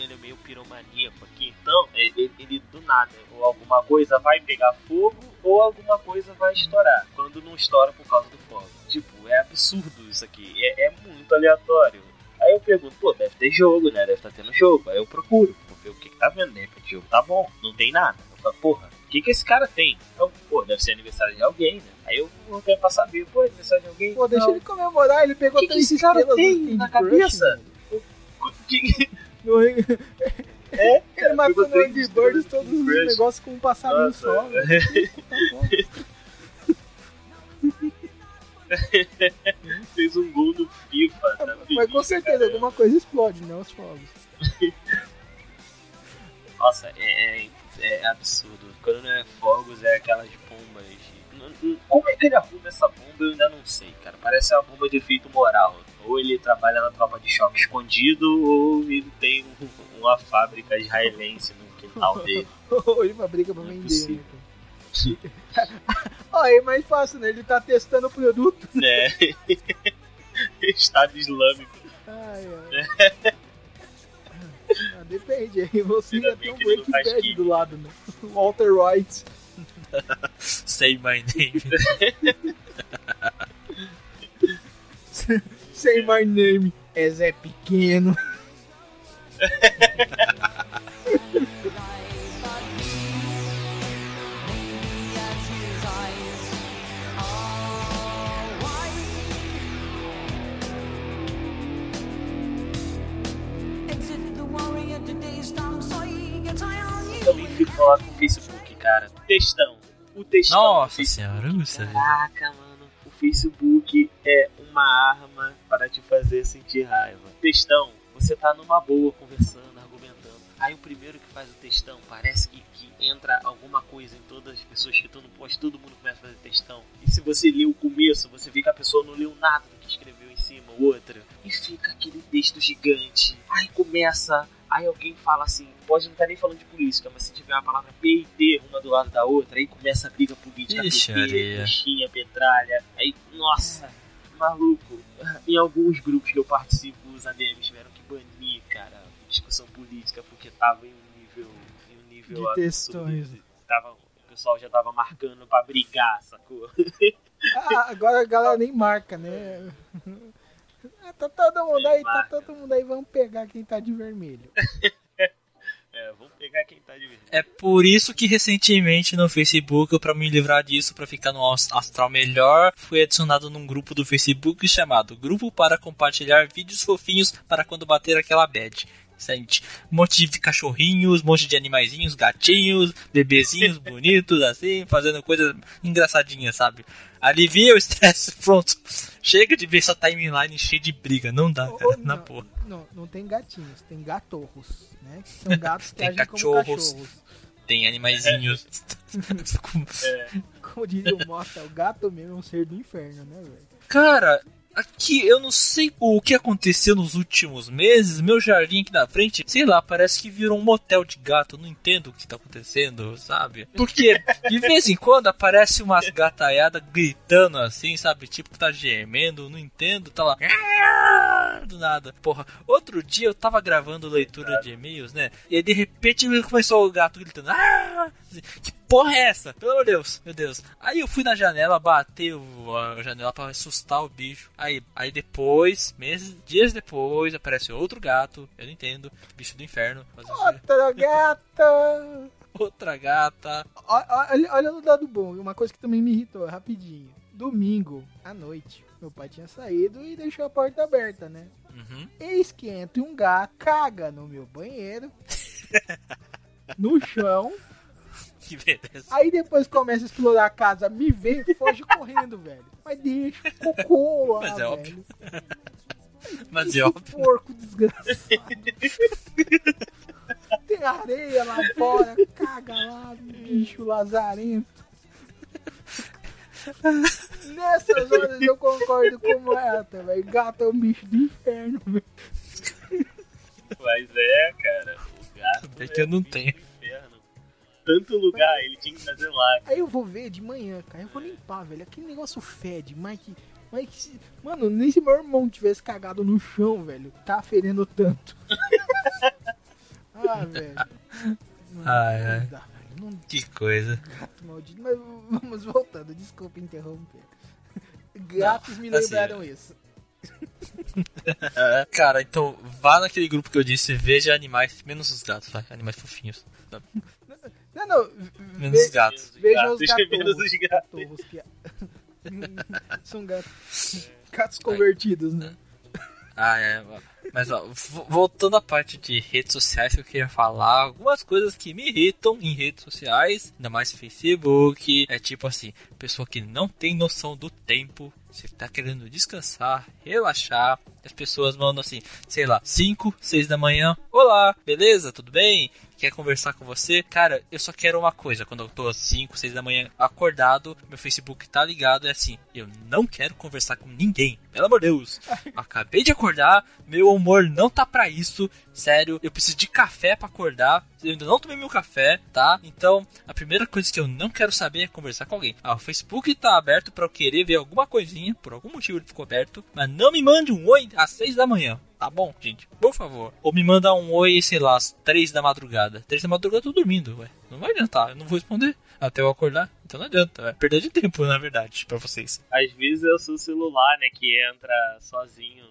Ele, é meio piromaníaco aqui. Então, ele, ele- ele do nada, ou alguma coisa vai pegar fogo, ou alguma coisa vai estourar. Quando não estoura por causa do fogo. Tipo, é absurdo isso aqui. É, é muito aleatório. Aí eu pergunto, pô, deve ter jogo, né? Deve estar tendo jogo. Aí eu procuro, vou ver o que, que tá vendo. De repente o jogo tá bom, não tem nada. Eu falo, porra, o que, que esse cara tem? Eu, pô, deve ser aniversário de alguém, né? Aí eu vou tentar saber, pô, aniversário de alguém? Pô, deixa Não. ele comemorar, ele pegou Que que três esse cara tem na Crush, cabeça? velho. Que- No- É, Ele matou no Angry Birds todos os negócios com um passarinho Nossa, só. velho. Tá. Fez um gol no FIFA, tá Mas feliz, com certeza cara. alguma coisa explode, né? Os fogos. Nossa, é, é- é absurdo. Quando não é fogos, é aquelas bombas. Como é que ele arruma essa bomba? Eu ainda não sei, cara. Parece uma bomba de efeito moral. Ou ele trabalha na tropa de choque escondido, ou ele tem um- uma fábrica israelense no quintal dele. Ou ele fabrica pra é vender, né? possível. cara? Ó, é mais fácil, né? Ele tá testando o produto. né? Estado Islâmico. Ai, ai. Ah, depende, aí você Ainda ter um Breaking do lado, né? Walter White. Say my name. Say my name. É Zé Pequeno. Também fico lá o Facebook, cara. Textão. O textão. Nossa senhora. Caraca, mano. O Facebook é uma arma para te fazer sentir raiva. Textão, você tá numa boa conversando, argumentando. Aí o primeiro que faz o textão parece que, que entra alguma coisa em todas as pessoas que estão no post, todo mundo começa a fazer textão. E se você lê o começo, você vê que a pessoa não leu nada do que escreveu em cima, outra. E fica aquele texto gigante. Aí começa. Aí alguém fala assim, pode não estar nem falando de política, mas se tiver uma palavra P e T uma do lado da outra, aí começa a briga política, Ixi, PT, coxinha, petralha. Aí, nossa, maluco. Em alguns grupos que eu participo, os ADMs tiveram que banir, cara, discussão política, porque tava em um nível, em um nível De textões. Tava, o pessoal já tava marcando pra brigar, sacou? Ah, agora a galera nem marca, né? Ah, tá todo mundo Nem aí, tá marca. todo mundo aí, vamos pegar quem tá de vermelho. É, pegar quem tá de verdade. É por isso que recentemente no Facebook, pra me livrar disso, pra ficar no ast- astral melhor, fui adicionado num grupo do Facebook chamado Grupo para compartilhar vídeos fofinhos para quando bater aquela bad. Gente, um monte de cachorrinhos, um monte de animaizinhos, gatinhos, bebezinhos bonitos, assim, fazendo coisas engraçadinhas, sabe? Alivia o estresse, pronto. Chega de ver essa timeline cheia de briga, não dá, Ou- cara, ou na não, porra. Não, não tem gatinhos, tem gatorros, né? Que são gatos que Tem agem como cachorros. cachorros. Tem animaizinhos. Como diria o Mota, o gato mesmo é um ser do inferno, né, velho? Cara, Aqui, eu não sei o que aconteceu nos últimos meses. Meu jardim aqui na frente, sei lá, parece que virou um motel de gato. Eu não entendo o que tá acontecendo, sabe? Porque de vez em quando aparece umas gataiadas gritando assim, sabe? Tipo que tá gemendo, não entendo, tá lá. Do nada. Porra, outro dia eu tava gravando leitura de e-mails, né? E aí de repente começou o gato gritando. "Ah!" Que porra é essa? Pelo amor de Deus, meu Deus. Aí eu fui na janela, batei o- a janela pra assustar o bicho. Aí, aí depois, meses, dias depois, aparece outro gato. Eu não entendo. Bicho do inferno. Outra gata! Outra gata. Olha, olha no dado bom, uma coisa que também me irritou, rapidinho. Domingo, à noite, meu pai tinha saído e deixou a porta aberta, né? Uhum. Eis que entra um gato, caga no meu banheiro, no chão, Que beleza. aí depois começa a explorar a casa, me vê e foge correndo, velho. Mas deixa cocô lá, Mas é velho. óbvio. Mas é óbvio. porco desgraçado. Tem areia lá fora, caga lá, bicho lazarento. Nessas horas eu concordo com o Mata, velho. Gato é um bicho do inferno, velho. Mas é, cara, o gato. É que eu não bicho tenho. Tanto lugar, ele tinha que fazer lá. Aí eu vou ver de manhã, cara. Eu vou limpar, velho. Aquele negócio fede, que se- Mano, nem se meu irmão tivesse cagado no chão, velho. Tá fedendo tanto. ah, velho. Mano, Ai, ai. não dá, velho. Não Que coisa. Gato maldito, mas vamos voltando, desculpa interromper. Gatos me assim, lembraram isso. Cara, então vá naquele grupo que eu disse, veja animais, menos os gatos, vai, animais fofinhos. Não, não, Menos os ve- gatos. veja os Gatos, menos gatos. que- São gatos. Gatos convertidos, né? Ah, é. Mas ó, vo- voltando à parte de redes sociais que eu queria falar, algumas coisas que me irritam em redes sociais, ainda mais Facebook, é tipo assim, pessoa que não tem noção do tempo, você tá querendo descansar, relaxar, as pessoas mandam assim, sei lá, 5, 6 da manhã, olá, beleza, tudo bem? Quer conversar com você? Cara, eu só quero uma coisa, quando eu tô às 5, 6 da manhã acordado, meu Facebook tá ligado, é assim, eu não quero conversar com ninguém, pelo amor de Deus. Acabei de acordar, meu humor não tá pra isso. Sério, eu preciso de café pra acordar. Eu ainda não tomei meu café, tá? Então, a primeira coisa que eu não quero saber é conversar com alguém. Ah, o Facebook tá aberto pra eu querer ver alguma coisinha, por algum motivo ele ficou aberto, mas não me mande um oi às 6 da manhã. Tá bom, gente? Por favor. Ou me manda um oi, sei lá, às 3 da madrugada. 3 da madrugada eu tô dormindo, ué. Não vai adiantar, eu não vou responder até eu acordar. Então não adianta, é perda de tempo, na verdade, pra vocês. Às vezes é o seu celular, né, que entra sozinho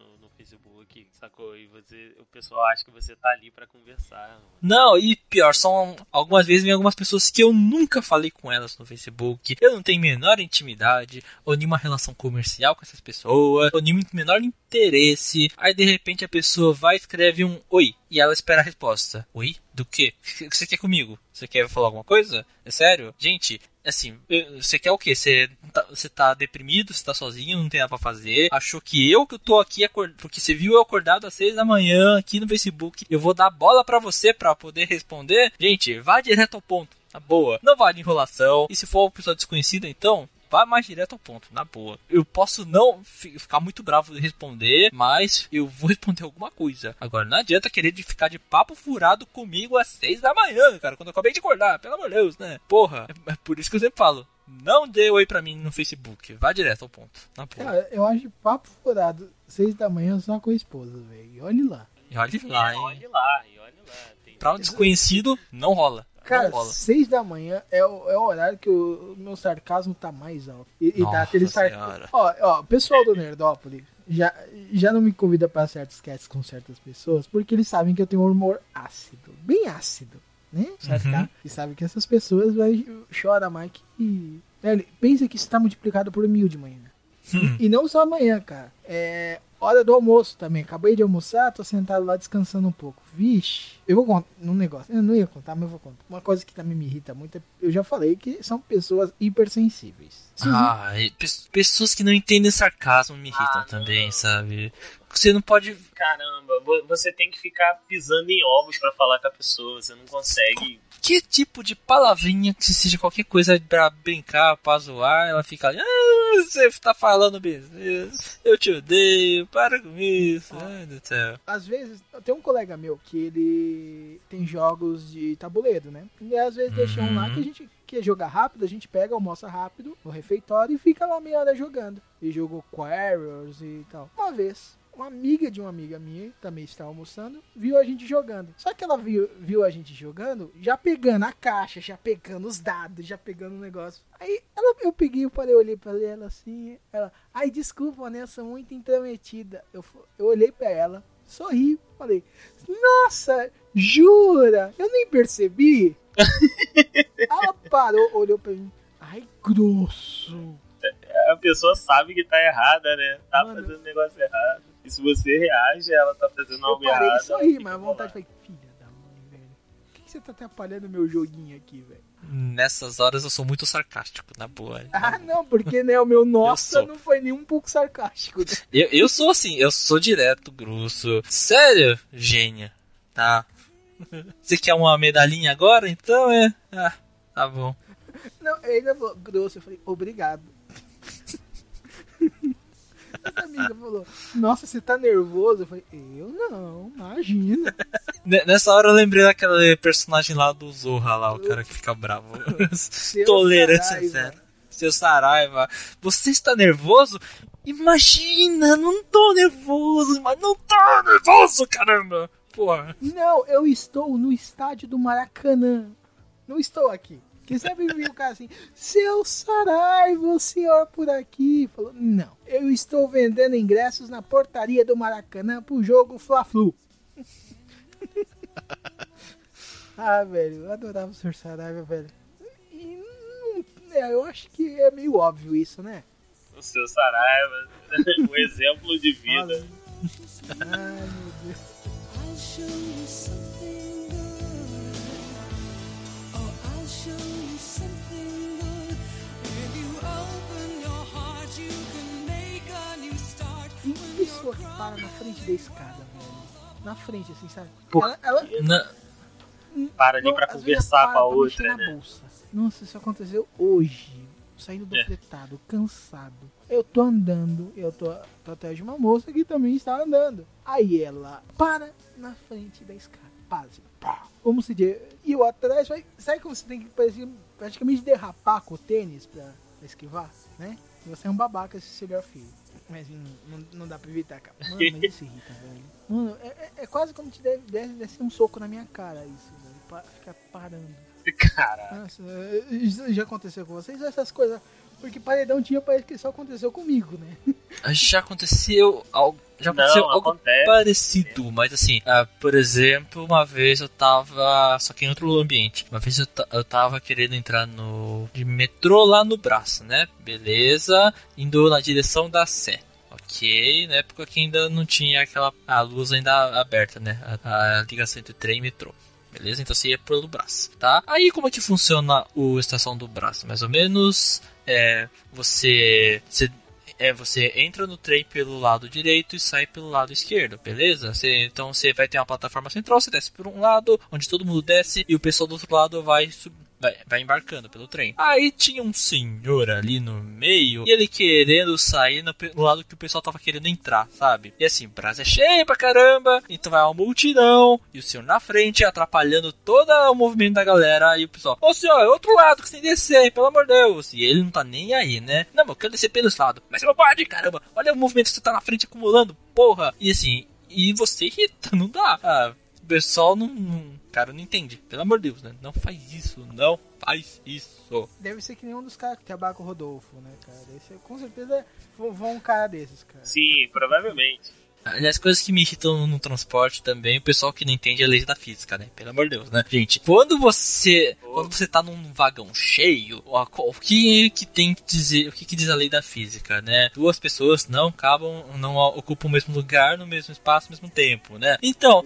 Facebook, sacou? E você, o pessoal acha que você tá ali pra conversar. Não, e pior, são algumas vezes vem algumas pessoas que eu nunca falei com elas no Facebook. Eu não tenho menor intimidade, ou nenhuma relação comercial com essas pessoas, ou nenhum menor interesse. Aí de repente a pessoa vai e escreve um oi, e ela espera a resposta. Oi? Do quê? O que você quer comigo? Você quer falar alguma coisa? É sério? Gente, assim, você quer o quê? Você tá, você tá deprimido, você tá sozinho, não tem nada pra fazer. Achou que eu que tô aqui acordado, porque você viu eu acordado às seis da manhã aqui no Facebook, eu vou dar bola pra você pra poder responder? Gente, vá direto ao ponto, na boa. Não vale enrolação. E se for uma pessoa desconhecida, então, vá mais direto ao ponto, na boa. Eu posso não fi- ficar muito bravo de responder, mas eu vou responder alguma coisa. Agora, não adianta querer de ficar de papo furado comigo às seis da manhã, cara, quando eu acabei de acordar, pelo amor de Deus, né? Porra, é, é por isso que eu sempre falo. Não dê oi pra mim no Facebook. Vá direto ao ponto. Na boa. Cara, eu acho papo furado, seis da manhã só com a esposa, velho. E Olhe lá. E olhe lá, hein? Olhe lá, e olhe lá. Tem... Pra um desconhecido, não rola. Cara, seis da manhã é o, é o horário que o, meu sarcasmo tá mais alto. E, e tá aquele sarcasmo. Ó, ó, pessoal do Nerdópolis já, já não me convida pra certos casts com certas pessoas, porque eles sabem que eu tenho um humor ácido. Bem ácido, né? Uhum. E sabe que essas pessoas vai, chora mais que. É, pensa que isso tá multiplicado por mil de manhã. Hum. E não só amanhã, cara. É hora do almoço também. Acabei de almoçar, tô sentado lá descansando um pouco. Vixe, eu vou contar um negócio. Eu não ia contar, mas eu vou contar. Uma coisa que também me irrita muito é, eu já falei que são pessoas hipersensíveis. Se Ah, e pe- pessoas que não entendem sarcasmo me irritam Ah, também, não. sabe? Você não pode. Caramba, vo- você tem que ficar pisando em ovos pra falar com a pessoa, você não consegue. Que tipo de palavrinha que seja qualquer coisa pra brincar, pra zoar, ela fica ali. "Ah", Você tá falando beleza. Eu te odeio. Para com isso. Ai, meu Deus do céu. Às vezes, tem um colega meu que ele tem jogos de tabuleiro, né? E às vezes deixa um lá que a gente quer jogar rápido, a gente pega, almoça rápido no refeitório e fica lá meia hora jogando. E jogou Quarriors e tal. Uma vez, uma amiga de uma amiga minha, também estava almoçando, viu a gente jogando. Só que ela viu, viu a gente jogando, já pegando a caixa, já pegando os dados, já pegando o negócio. Aí ela, eu peguei, eu parei, olhei pra ela assim, ela, ai desculpa, né, eu sou muito intrometida. Eu, eu olhei pra ela, sorri, falei, nossa, jura? Eu nem percebi. ela parou, olhou pra mim, ai grosso. A pessoa sabe que tá errada, né? Tá Mano. fazendo negócio errado. E se você reage, ela tá fazendo Eu algo parei errado. e sorri, ela mas a vontade foi, filha da mãe, velho. Por que, você tá atrapalhando meu joguinho aqui, velho? Nessas horas eu sou muito sarcástico, na boa. Ah, não, porque né, o meu nossa não foi nem um pouco sarcástico. né? Eu, eu sou assim, eu sou direto, grosso. Sério, gênia. Tá. Você quer uma medalhinha agora? Então é. Ah, tá bom. Não, ele falou grosso, eu falei, obrigado. Essa amiga falou, nossa, você tá nervoso? Eu falei, eu não, imagina. Ne- Nessa hora eu lembrei daquele personagem lá do Zorra lá, o cara que fica bravo. Tolerância zero. Seu Saraiva. Você está nervoso? Imagina, não tô nervoso, mas não tô nervoso, caramba. Porra. Não, eu estou no estádio do Maracanã. Não estou aqui. Que sempre vi o cara assim, seu Saraiva, o senhor por aqui. Falou, não, eu estou vendendo ingressos na portaria do Maracanã pro jogo Fla-Flu. ah, velho, eu adorava o senhor Saraiva, velho. E não- é, eu acho que é meio óbvio isso, né? O seu Saraiva, um exemplo de vida. Ai, E pessoa que para na frente da escada, velho. Na frente, assim, sabe? Por Ela, ela, Na- Para ali Não, pra conversar com a mexer outra, né? bolsa. Nossa, isso aconteceu hoje. Saindo do É. fretado, cansado. Eu tô andando, eu tô, tô atrás de uma moça que também está andando. Aí ela para na frente da escada. Para assim, pá, como se diz. E eu atrás, vai, sabe como você tem que parecer, praticamente derrapar com o tênis pra, pra esquivar, né? E você é um babaca se chegar filho. Mas não, não, não dá pra evitar, cara. Mano, mas isso irrita, velho. Mano, é, é- é quase como se deve, descer um soco na minha cara isso, velho. Pa, ficar parando. Isso já aconteceu com vocês? Essas coisas. Porque paredão tinha parece que só aconteceu comigo, né? Já aconteceu algo. Já Não, aconteceu algo acontece. parecido, mas assim, ah, por exemplo, uma vez eu tava. Só que em outro ambiente. Uma vez eu, eu tava querendo entrar no. de metrô lá no braço, né? Beleza, indo na direção da Sé. Ok, na época que ainda não tinha aquela. a luz ainda aberta, né? A, a ligação entre trem e metrô. Beleza? Então você ia pelo braço, tá? Aí como é que funciona o estação do braço? Mais ou menos, é, você, você é você entra no trem pelo lado direito e sai pelo lado esquerdo, beleza? Então você vai ter uma plataforma central, você desce por um lado, onde todo mundo desce e o pessoal do outro lado vai sub- Vai, vai embarcando pelo trem. Aí tinha um senhor ali no meio e ele querendo sair no, no lado que o pessoal tava querendo entrar, sabe? E assim, o prazo é cheio pra caramba, então vai uma multidão e o senhor na frente atrapalhando todo o movimento da galera. E o pessoal, ô senhor, é outro lado que você tem que descer, pelo amor de Deus. E ele não tá nem aí, né? Não, eu quero descer pelo lado. Mas você não pode, caramba. Olha o movimento que você tá na frente acumulando, porra. E assim, e você irrita, não dá. Ah, o pessoal não, não. Cara, não entende. Pelo amor de Deus, né? Não faz isso, não faz isso. Deve ser que nenhum dos caras que trabalha com o Rodolfo, né, cara? Deve ser, com certeza vão vão um cara desses, cara. Sim, provavelmente. Aliás, coisas que me irritam no transporte também, o pessoal que não entende a lei da física, né? Pelo amor de Deus, né? Gente, quando você. Quando você tá num vagão cheio, o o que que tem que dizer. O que, que diz a lei da física, né? Duas pessoas não acabam, não ocupam o mesmo lugar, no mesmo espaço, ao mesmo tempo, né? Então,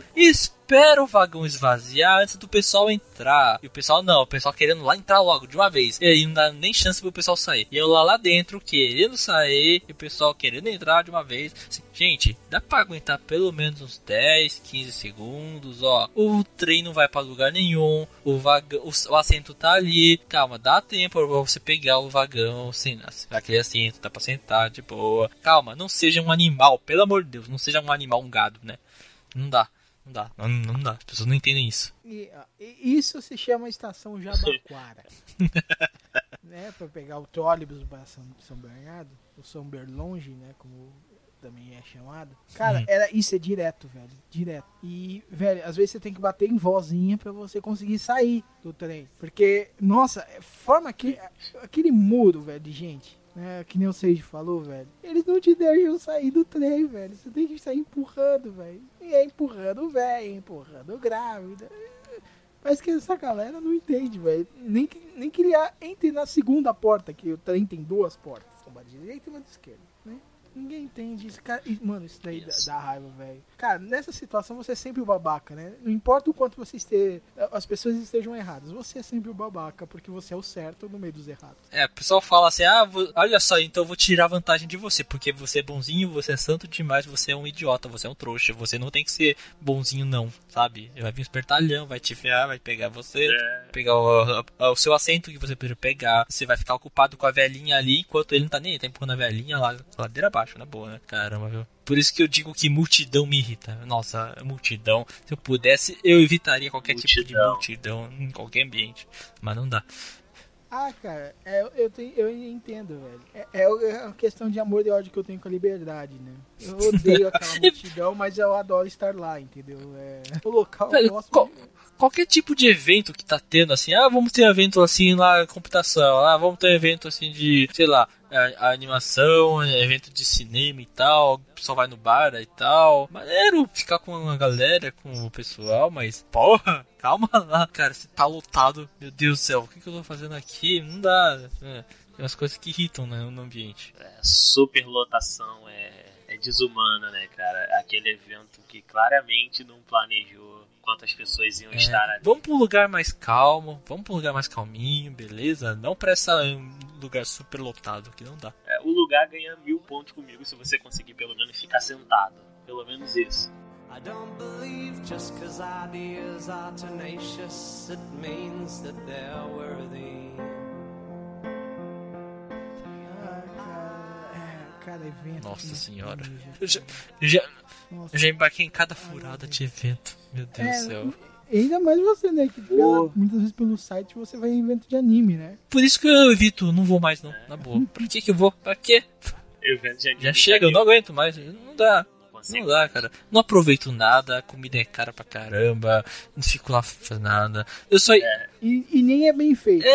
espera o vagão esvaziar antes do pessoal entrar. E o pessoal não, o pessoal querendo lá entrar logo de uma vez. E aí não dá nem chance pro pessoal sair. E eu lá lá dentro querendo sair e o pessoal querendo entrar de uma vez. Assim, gente, dá pra aguentar pelo menos uns 10, 15 segundos, ó. O trem não vai pra lugar nenhum, o vagão, o, o assento tá ali. Calma, dá tempo pra você pegar o vagão, assim, aquele assento, dá pra sentar de boa. Calma, não seja um animal, pelo amor de Deus, não seja um animal, um gado, né? Não dá. Não dá, não, não dá. As pessoas não entendem isso. E, isso se chama estação Jabaquara. né, pra pegar o trólebus para São, São Bernardo, o São Berlonge, né, como também é chamado. Cara, Hum. era isso é direto, velho, direto. E, velho, às vezes você tem que bater em vozinha pra você conseguir sair do trem, porque nossa, forma que aquele muro, velho, de gente. Né, que nem o Seiji falou, velho. Eles não te deixam sair do trem, velho. Você tem que sair empurrando, velho. E é empurrando velho, empurrando o grávida. Mas que essa galera não entende, velho. Nem que, nem que ele entre na segunda porta, que o trem tem duas portas. Uma de direita e uma de esquerda, né? Ninguém entende isso. Cara, e, mano, isso daí dá, dá raiva, velho. Cara, nessa situação você é sempre o babaca, né? Não importa o quanto você esteja, as pessoas estejam erradas. Você é sempre o babaca, porque você é o certo no meio dos errados. É, o pessoal fala assim, ah, vou- olha só, então eu vou tirar vantagem de você, porque você é bonzinho, você é santo demais, você é um idiota, você é um trouxa, você não tem que ser bonzinho não, sabe? Vai vir um espertalhão, vai te ferrar, vai pegar você, É. pegar o, o- o seu assento que você precisa pegar, você vai ficar ocupado com a velhinha ali, enquanto ele não tá nem aí, tá empurrando a velhinha lá, ladeira abaixo, na boa, né? Caramba, viu? Por isso que eu digo que multidão me irrita. Nossa, multidão. Se eu pudesse, eu evitaria qualquer tipo de Multidão. multidão em qualquer ambiente. Mas não dá. Ah, cara, é, eu, tenho, eu entendo, velho. É, é uma questão de amor e ódio que eu tenho com a liberdade, né? Eu odeio aquela multidão, mas eu adoro estar lá, entendeu? É, o local eu Velho, gosto qual- de- qualquer tipo de evento que tá tendo, assim, ah, vamos ter evento assim lá, computação, ah, vamos ter evento assim de, sei lá, a, a animação, evento de cinema e tal, pessoal vai no bar e tal. Maneiro ficar com a galera, com o pessoal, mas, porra, calma lá, cara, você tá lotado, meu Deus do céu, o que, que eu tô fazendo aqui? Não dá, é, tem umas coisas que irritam né, no ambiente. É, superlotação é, é desumana, né, cara? Aquele evento que claramente não planejou quantas pessoas iam É, estar ali. vamos pra um lugar mais calmo, vamos pra um lugar mais calminho, beleza? Não pra esse lugar super lotado que não dá. É, o lugar ganha mil pontos comigo se você conseguir pelo menos ficar sentado. Pelo menos isso. I don't believe just cause ideas are tenacious, it means that they're worthy. Cara, evento. Nossa senhora. Eu já, já, Nossa. já embarquei em cada furada de evento. Meu Deus É, do céu. Ainda mais você, né? Que pela- muitas vezes pelo site você vai em evento de anime, né? Por isso que eu evito, não vou mais não, na boa. Pra que que eu vou? Pra quê? Evento de anime Já chega, eu não aguento mais. Não dá. Não consigo. Não dá, cara. Não aproveito nada, a comida é cara pra caramba, não fico lá fazendo nada. Eu só. É, E, e nem é bem feito.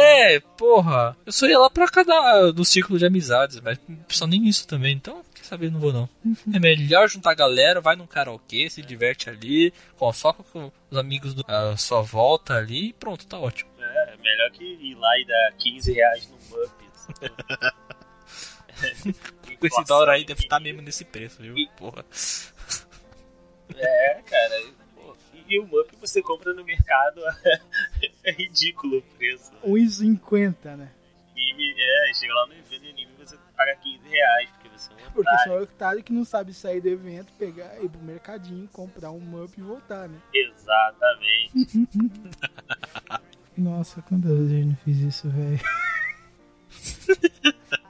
porra. Eu só ia lá pra cada do círculo de amizades, mas só nem isso também. Então, quer saber, não vou não. É melhor juntar a galera, vai num karaokê, se diverte ali, com só com os amigos do, à sua volta ali e pronto, tá ótimo. É, melhor que ir lá e dar 15 reais no Muppets. Com esse dólar aí deve estar mesmo nesse preço, viu? Porra. É, cara. E o Mupp você compra no mercado é ridículo o preço. 1,50, né? Anime, é, chega lá no evento anime e você paga 15 reais, porque você é um Porque otário. só o otário que não sabe sair do evento, pegar, ir pro mercadinho, comprar um mup e voltar, né? Exatamente. Nossa, quantas vezes eu não fiz isso, velho?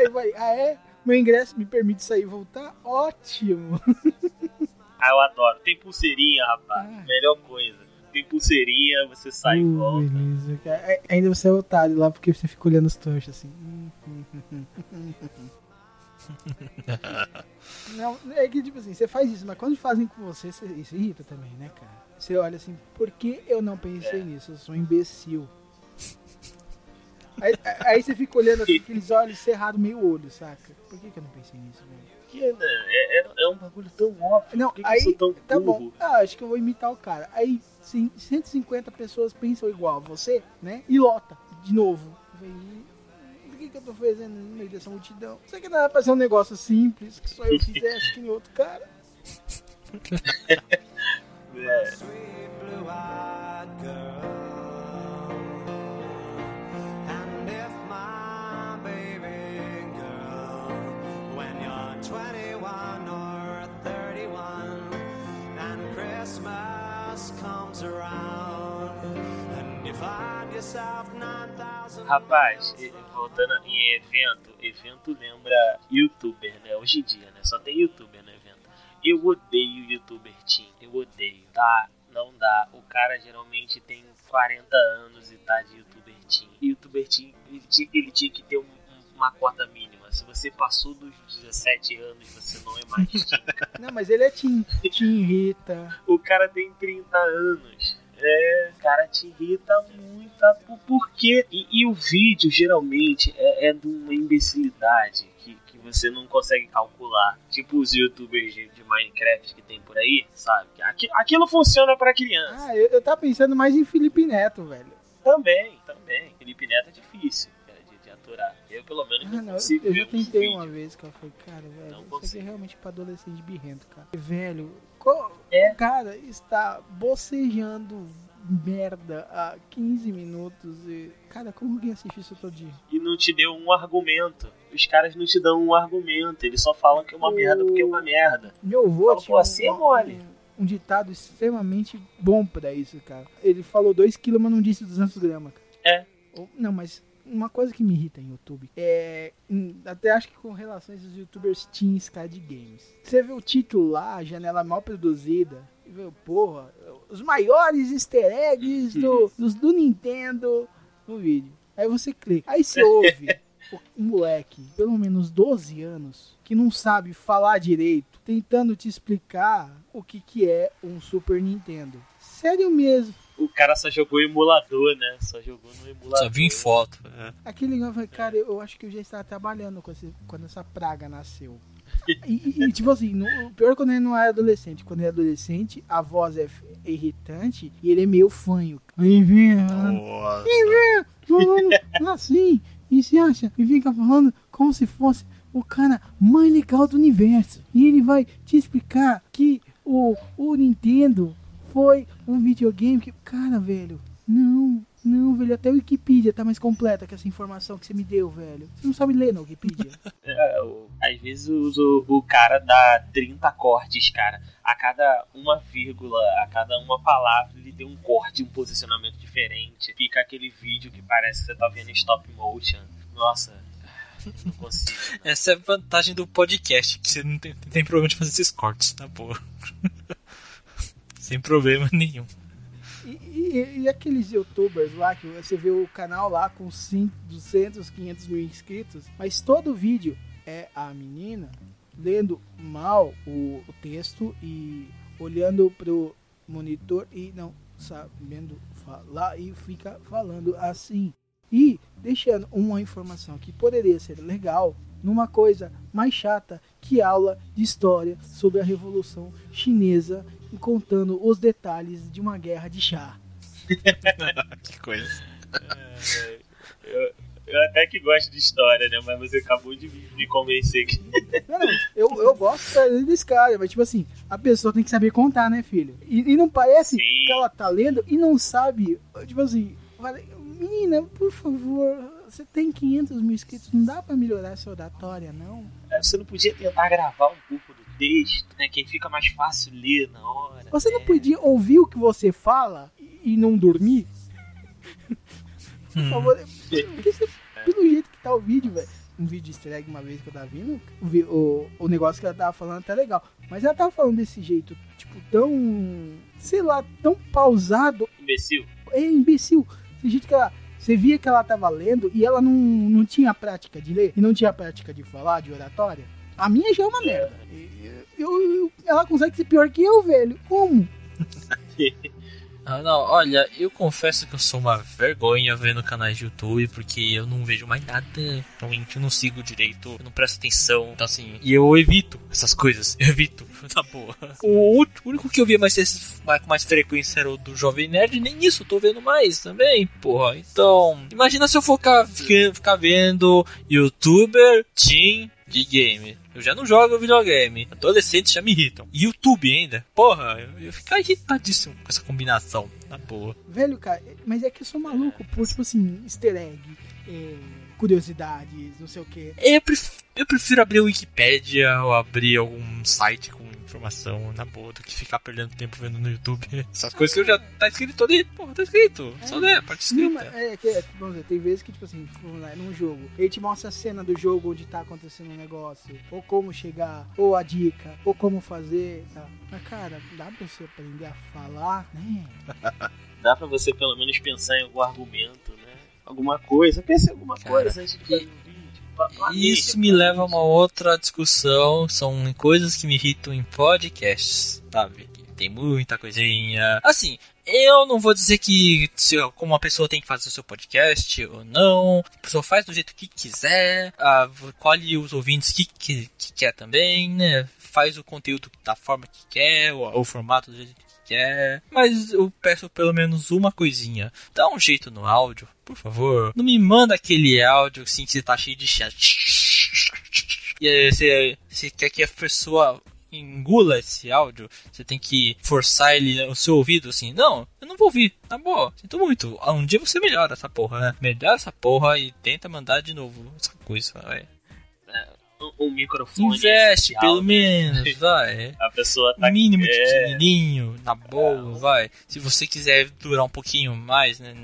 Aí vai, ah é? Meu ingresso me permite sair e voltar? Ótimo! Ah, eu adoro. Tem pulseirinha, rapaz. Ah. Melhor coisa. Tem pulseirinha, você sai e Uh, volta. beleza. cara. É, Ainda você é otário lá porque você fica olhando os trouxas assim. Não, é que tipo assim, você faz isso, mas quando fazem com você, você isso irrita também, né, cara? Você olha assim, por que eu não pensei nisso? Eu sou um imbecil. Aí, aí você fica olhando assim, aqueles olhos cerrados, meio olho, saca? Por que, que eu não pensei nisso, velho? Que, né, é, é, é um bagulho tão óbvio. Não, Por que, que aí eu sou tão tá burro? bom. Ah, acho que eu vou imitar o cara. Aí sim, 150 pessoas pensam igual a você, né? E lota de novo. Por que, que eu tô fazendo no meio dessa multidão? Isso aqui não era pra ser um negócio simples, que só eu fizesse que nem outro cara. cara. 21 or 31, and Christmas comes around, and you find yourself 9,000 Rapaz, voltando em evento, evento lembra youtuber, né? Hoje em dia, né? Só tem youtuber no evento. Eu odeio youtuber team, eu odeio, tá? Não dá. O cara geralmente tem 40 anos e tá de youtuber team. Youtuber team, ele tinha, ele tinha que ter um- uma cota mínima. Se você passou dos 17 anos, você não é mais team. Não, mas ele é Tim. Tim Rita. O cara tem 30 anos. É, o cara te irrita muito. Por, quê? E, e o vídeo geralmente é, é de uma imbecilidade que, que você não consegue calcular. Tipo os youtubers de, de Minecraft que tem por aí, sabe? Aqui- aquilo funciona pra criança. Ah, eu, eu tava pensando mais em Felipe Neto, velho. Também, também. Felipe Neto é difícil Eu, pelo menos, Ah, não, não, consigo eu já um tentei vídeo. uma vez, cara. Falei, cara, velho, Não isso aqui é realmente pra adolescente birrento, cara. Velho, co- É. o cara está bocejando merda há 15 minutos e. Cara, como alguém assiste isso todo dia? E não te deu um argumento. Os caras não te dão um argumento. Eles só falam que é uma merda porque é uma merda. Meu avô tinha assim é mole. um, um ditado extremamente bom pra isso, cara. Ele falou 2kg, mas não disse 200 gramas. É. Não, mas uma coisa que me irrita em YouTube é. Até acho que com relação a esses youtubers teens, cara, de games. Você vê o título lá, a janela mal produzida, e vê, porra, os maiores easter eggs do, dos, do Nintendo no vídeo. Aí você clica. Aí você ouve um moleque, pelo menos 12 anos, que não sabe falar direito, tentando te explicar o que, que é um Super Nintendo. Sério mesmo. O cara só jogou emulador, né? Só jogou no emulador. Só vi em foto. é. Aquele negócio, eu falei, cara, eu acho que eu já estava trabalhando com esse- quando essa praga nasceu. E, e- e, tipo assim, no- o pior é quando ele não é adolescente. Quando ele é adolescente, a voz é irritante e ele é meio fanho. Aí vem, Nossa. falando assim, e se acha, e fica falando como se fosse o cara mais legal do universo. E ele vai te explicar que o, o Nintendo foi um videogame que. Cara, velho, não, não, velho, até a Wikipedia tá mais completa que essa informação que você me deu, velho. Você não sabe ler na Wikipedia. É, o- às vezes o, o cara dá 30 cortes, cara. A cada uma vírgula, a cada uma palavra, ele tem um corte, um posicionamento diferente. Fica aquele vídeo que parece que você tá vendo em stop motion. Nossa, não consigo. Essa é a vantagem do podcast, que você não tem, não tem problema de fazer esses cortes, tá boa. Sem problema nenhum. E, e- e aqueles youtubers lá que você vê o canal lá com 5, 200, 500 mil inscritos, mas todo vídeo é a menina lendo mal o, o texto e olhando pro monitor e não sabendo falar e fica falando assim. E deixando uma informação que poderia ser legal numa coisa mais chata que aula de história sobre a Revolução Chinesa e contando os detalhes de uma guerra de chá. que coisa. Eu, eu até que gosto de história, né? Mas você acabou de me me convencer que. Não, não, eu, eu gosto desse cara, mas tipo assim, a pessoa tem que saber contar, né, filho? E, e não parece Sim. que ela tá lendo e não sabe, tipo assim, fala, menina, por favor, você tem 500 mil inscritos, não dá pra melhorar essa oratória, não? É, Você não podia tentar gravar um pouco do texto, né? Que fica mais fácil ler na hora. Você não né? podia ouvir o que você fala e não dormir? Por favor, porque você, pelo jeito que tá o vídeo, velho. Um vídeo de easter egg uma vez que eu tava vindo, o, o, negócio que ela tava falando até legal. Mas ela tava falando desse jeito, tipo, tão. sei lá, tão pausado. Imbecil. É imbecil. Desse jeito que ela. Você via que ela tava lendo e ela não, não tinha prática de ler e não tinha prática de falar, de oratória. A minha já é uma merda. Eu- eu- ela consegue ser pior que eu, velho. Como? Ah, não, olha, eu confesso que eu sou uma vergonha vendo canais de YouTube, porque eu não vejo mais nada. Realmente, eu não sigo direito, eu não presto atenção. Então, assim, e eu evito essas coisas, eu evito, tá boa. O único que eu via mais, com mais frequência era o do Jovem Nerd, nem isso eu tô vendo mais também, porra. Então, imagina se eu ficar, ficar vendo youtuber, team de game. Eu já não jogo videogame. Adolescentes já me irritam. YouTube ainda. Porra, eu ia ficar irritadíssimo com essa combinação. Na boa. Velho, cara, mas é que eu sou maluco por, tipo assim, easter egg, é, curiosidades, não sei o que. Eu prefiro, eu prefiro abrir o Wikipedia ou abrir algum site com informação na boa do que ficar perdendo tempo vendo no YouTube. Essas coisas que eu já tá escrito ali. Porra, tá escrito. Só ler a parte Não, escrita. mas é que, é, vamos dizer, tem vezes que, tipo assim, vamos lá, num jogo, ele te mostra a cena do jogo onde tá acontecendo um negócio, ou como chegar, ou a dica, ou como fazer, tá? Mas, cara, dá pra você aprender a falar, né? Dá pra você pelo menos pensar em algum argumento, né? Alguma coisa. Pense em alguma Cara, coisa antes de fazer vídeo. Planeja, Isso me leva a uma outra discussão. São coisas que me irritam em podcasts, sabe? Tem muita coisinha. Assim, eu não vou dizer que se, como uma pessoa tem que fazer o seu podcast ou não. A pessoa faz do jeito que quiser, ah, colhe os ouvintes que, que, que quer também, né? Faz o conteúdo da forma que quer, o, o formato do jeito que quer. Mas eu peço pelo menos uma coisinha. Dá um jeito no áudio, por favor. Não me manda aquele áudio assim que você tá cheio de chat. E aí você, você quer que a pessoa engula esse áudio, você tem que forçar ele no seu ouvido assim. Não, eu não vou ouvir, tá boa. Sinto muito. Um dia você melhora essa porra, né? Melhora essa porra e tenta mandar de novo essa coisa, vai. Um, um microfone. Investe, pelo menos, vai. A pessoa tá O mínimo de é, pequenininho, na boa, vai. Se você quiser durar um pouquinho mais, né?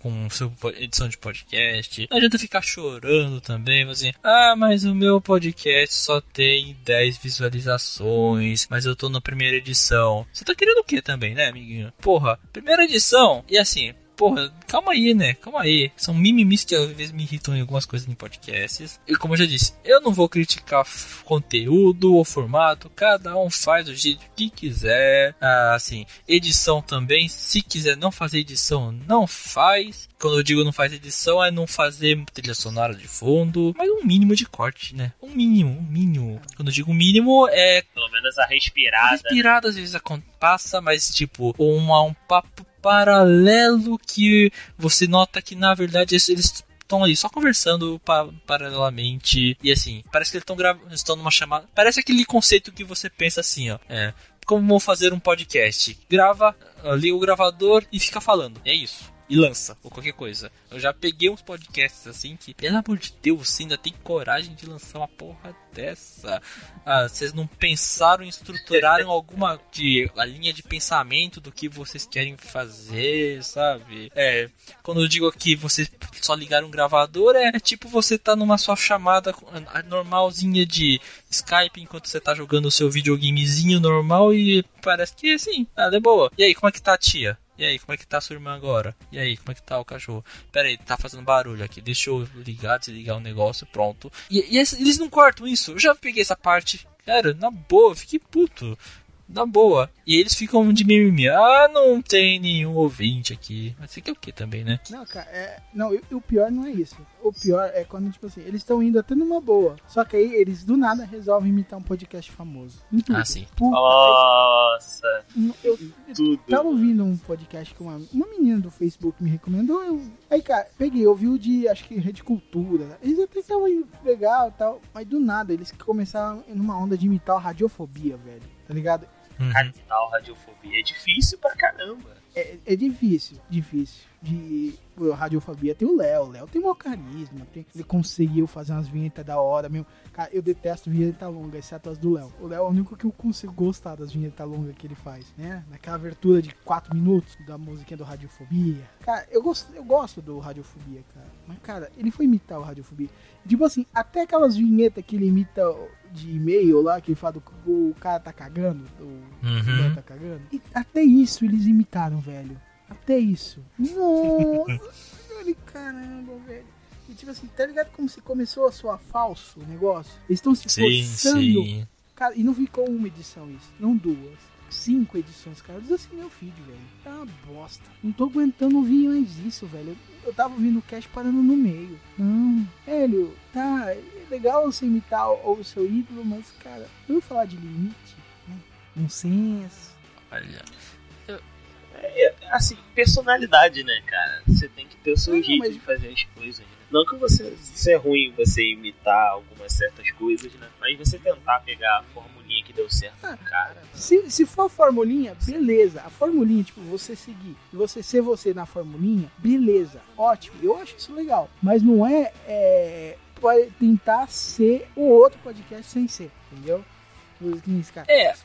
Com sua edição de podcast. Não adianta ficar chorando também, assim. Ah, mas o meu podcast só tem 10 visualizações. Mas eu tô na primeira edição. Você tá querendo o que também, né, amiguinho? Porra, primeira edição. E assim, porra, calma aí, né? Calma aí. São mimimis que às vezes me irritam em algumas coisas em podcasts. E como eu já disse, eu não vou criticar conteúdo ou formato. Cada um faz do jeito que quiser. Ah, assim, edição também. Se quiser não fazer edição, não faz. Quando eu digo não faz edição, é não fazer trilha sonora de fundo. Mas um mínimo de corte, né? Um mínimo, um mínimo. Quando eu digo mínimo, é Pelo menos a respirada. Respirada às vezes passa, mas tipo, uma, um papo paralelo que você nota que na verdade eles- estão ali só conversando pa- paralelamente. E assim, parece que eles estão estão numa chamada. Parece aquele conceito que você pensa assim, ó. É. Como fazer um podcast? Grava, ah, liga o gravador e fica falando. É isso. E lança, ou qualquer coisa. Eu já peguei uns podcasts assim que, pelo amor de Deus, você ainda tem coragem de lançar uma porra dessa. Ah, vocês não pensaram em estruturarem alguma de a linha de pensamento do que vocês querem fazer, sabe? É, quando eu digo aqui vocês só ligaram um gravador, é tipo você tá numa sua chamada ah, normalzinha de Skype enquanto você tá jogando o seu videogamezinho normal e parece que assim, nada é boa. E aí, como é que tá a tia? E aí, como é que tá sua irmã agora? E aí, como é que tá o cachorro? Pera aí, tá fazendo barulho aqui. Deixa eu ligar, desligar o negócio, pronto. E, e eles não cortam isso. Eu já peguei essa parte. Cara, na boa, fiquei puto. Na boa. E eles ficam de mimimi. Ah, não tem nenhum ouvinte aqui. Mas isso aqui é o que também, né? Não, cara, é. Não, o pior não é isso. O pior é quando, tipo assim, eles estão indo até numa boa. Só que aí eles do nada resolvem imitar um podcast famoso. Ah, sim. Puta, Nossa, eu, eu, tudo. tava ouvindo um podcast que uma, uma menina do Facebook me recomendou. Eu, aí, cara, peguei, ouvi o de, acho que Rede Cultura. Eles até estavam indo legal e tal. Mas do nada, eles começaram numa onda de imitar a radiofobia, velho. Tá ligado? Uhum. Capital radiofobia é difícil pra caramba. É, é difícil, difícil. De pô, radiofobia tem o Léo. O Léo tem maior carisma. Tem, ele conseguiu fazer umas vinhetas da hora mesmo. Cara, eu detesto vinheta longa, exceto as do Léo. O Léo é o único que eu consigo gostar das vinhetas longas que ele faz, né? Naquela abertura de 4 minutos da musiquinha do Radiofobia. Cara, eu gosto, eu gosto do Radiofobia, cara. Mas, cara, ele foi imitar o Radiofobia. Tipo assim, até aquelas vinhetas que ele imita de e-mail lá, que ele fala do o cara tá cagando, o Uhum. Tá cagando. E até isso eles imitaram, velho. Até isso. Nossa, velho, caramba, velho. E tipo assim, tá ligado como se começou a soar falso o negócio? Eles estão se Sim, forçando. sim. Cara, e não ficou uma edição isso, não duas. Cinco edições, cara. Diz assim meu feed, velho. Tá uma bosta. Não tô aguentando ouvir mais isso, velho. Eu, eu tava ouvindo o cast parando no meio. Não, velho, tá. É legal você imitar o, o seu ídolo, mas, cara, eu vou falar de limite, né? Bom senso. Olha. É, assim, personalidade, né, cara? Você tem que ter o seu Não, jeito mas- de fazer as coisas, né? Não que você isso é ruim você imitar algumas certas coisas, né? Mas você tentar pegar a formulinha que deu certo Ah. cara. Se, se for a formulinha, beleza. A formulinha, tipo, você seguir e você ser você na formulinha, beleza. Ótimo. Eu acho isso legal. Mas não é, é pode tentar ser o outro podcast sem ser, entendeu? É, é,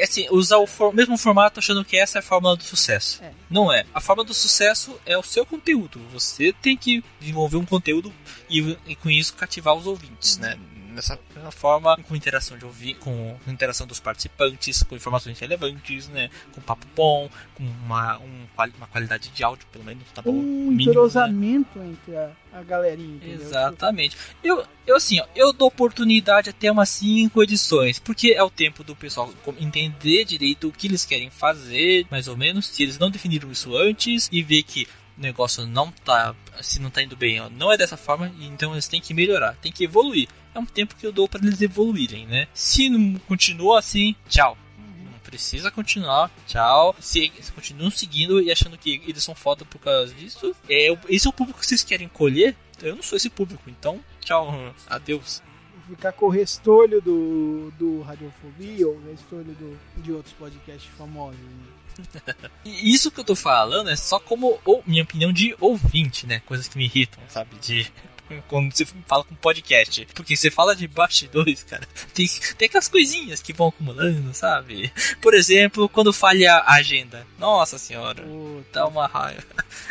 é assim, usar o for- mesmo formato achando que essa é a fórmula do sucesso. É. Não é. A fórmula do sucesso é o seu conteúdo. Você tem que desenvolver um conteúdo e, e com isso cativar os ouvintes, né? Nessa forma, com interação de ouvir, com interação dos participantes, com informações relevantes, né? Com papo bom, com uma, um uma qualidade de áudio, pelo menos, tá bom? um Mínimo, né? entrosamento entre a, a galerinha, entendeu? Exatamente. Eu, eu assim, ó, eu dou oportunidade até umas 5 edições, porque é o tempo do pessoal entender direito o que eles querem fazer, mais ou menos, se eles não definiram isso antes e ver que o negócio não tá, se não tá indo bem, ó, não é dessa forma, então eles têm que melhorar, têm que evoluir. É um tempo que eu dou para eles evoluírem, né? Se não continua assim, tchau. Não precisa continuar, tchau. Se, se continuam seguindo e achando que eles são foda por causa disso, é, esse é o público que vocês querem colher. Eu não sou esse público, então tchau, adeus. Ficar com o restolho do, do Radiofobia ou o restolho do, de outros podcasts famosos. né? Isso que eu tô falando é só como ou- minha opinião de ouvinte, né? Coisas que me irritam, sabe? De. Quando você fala com podcast. Porque você fala de bastidores, cara. Tem, tem aquelas coisinhas que vão acumulando, sabe? Por exemplo, quando falha a agenda. Nossa senhora. Puta, Dá uma raiva.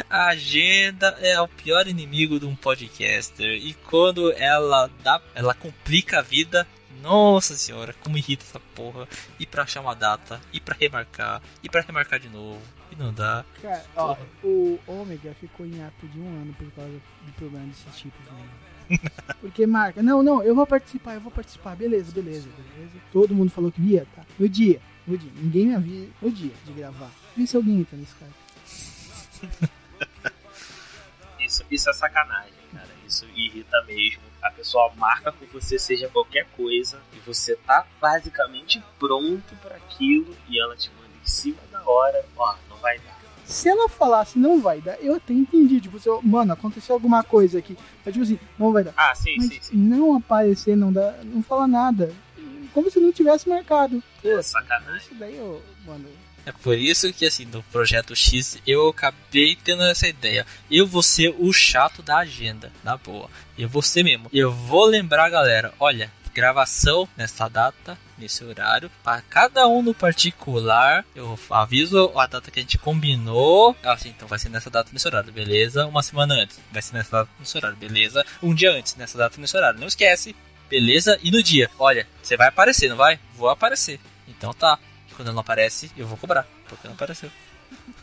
A agenda é o pior inimigo de um podcaster. E quando ela dá. Ela complica a vida. Nossa senhora, como irrita essa porra. E pra achar uma data, e pra remarcar, e pra remarcar de novo. E não dá. Cara, ó, o Ômega ficou em ato de um ano por causa de problema desse tipo, velho. Porque marca, não, não, eu vou participar, eu vou participar, beleza, beleza, beleza. Todo mundo falou que ia, tá? No dia, no dia, ninguém me avisa, no dia de gravar. Vê se alguém entra nesse cara. Isso, isso é sacanagem, cara. Isso irrita mesmo. A pessoa marca com você, seja qualquer coisa, e você tá basicamente pronto para aquilo, e ela te manda em cima da hora. Ó, não vai dar. Se ela falasse não vai dar, eu até entendi, tipo, se eu, mano, aconteceu alguma coisa aqui, mas tipo assim, não vai dar. Ah, sim, Mas sim, sim. não aparecer, não dá, não fala nada. Como se não tivesse marcado. É sacanagem. Isso daí, eu, mano, É por isso que, assim, no projeto X eu acabei tendo essa ideia. Eu vou ser o chato da agenda, na boa. Eu vou ser mesmo. Eu vou lembrar galera: olha, gravação nessa data, nesse horário. Para cada um no particular, eu aviso a data que a gente combinou. Assim, então vai ser nessa data, nesse horário, beleza? Uma semana antes, vai ser nessa data, nesse horário, beleza? Um dia antes, nessa data, nesse horário. Não esquece, beleza? E no dia, olha, você vai aparecer, não vai? Vou aparecer. Então tá. Quando não aparece, eu vou cobrar, porque não apareceu.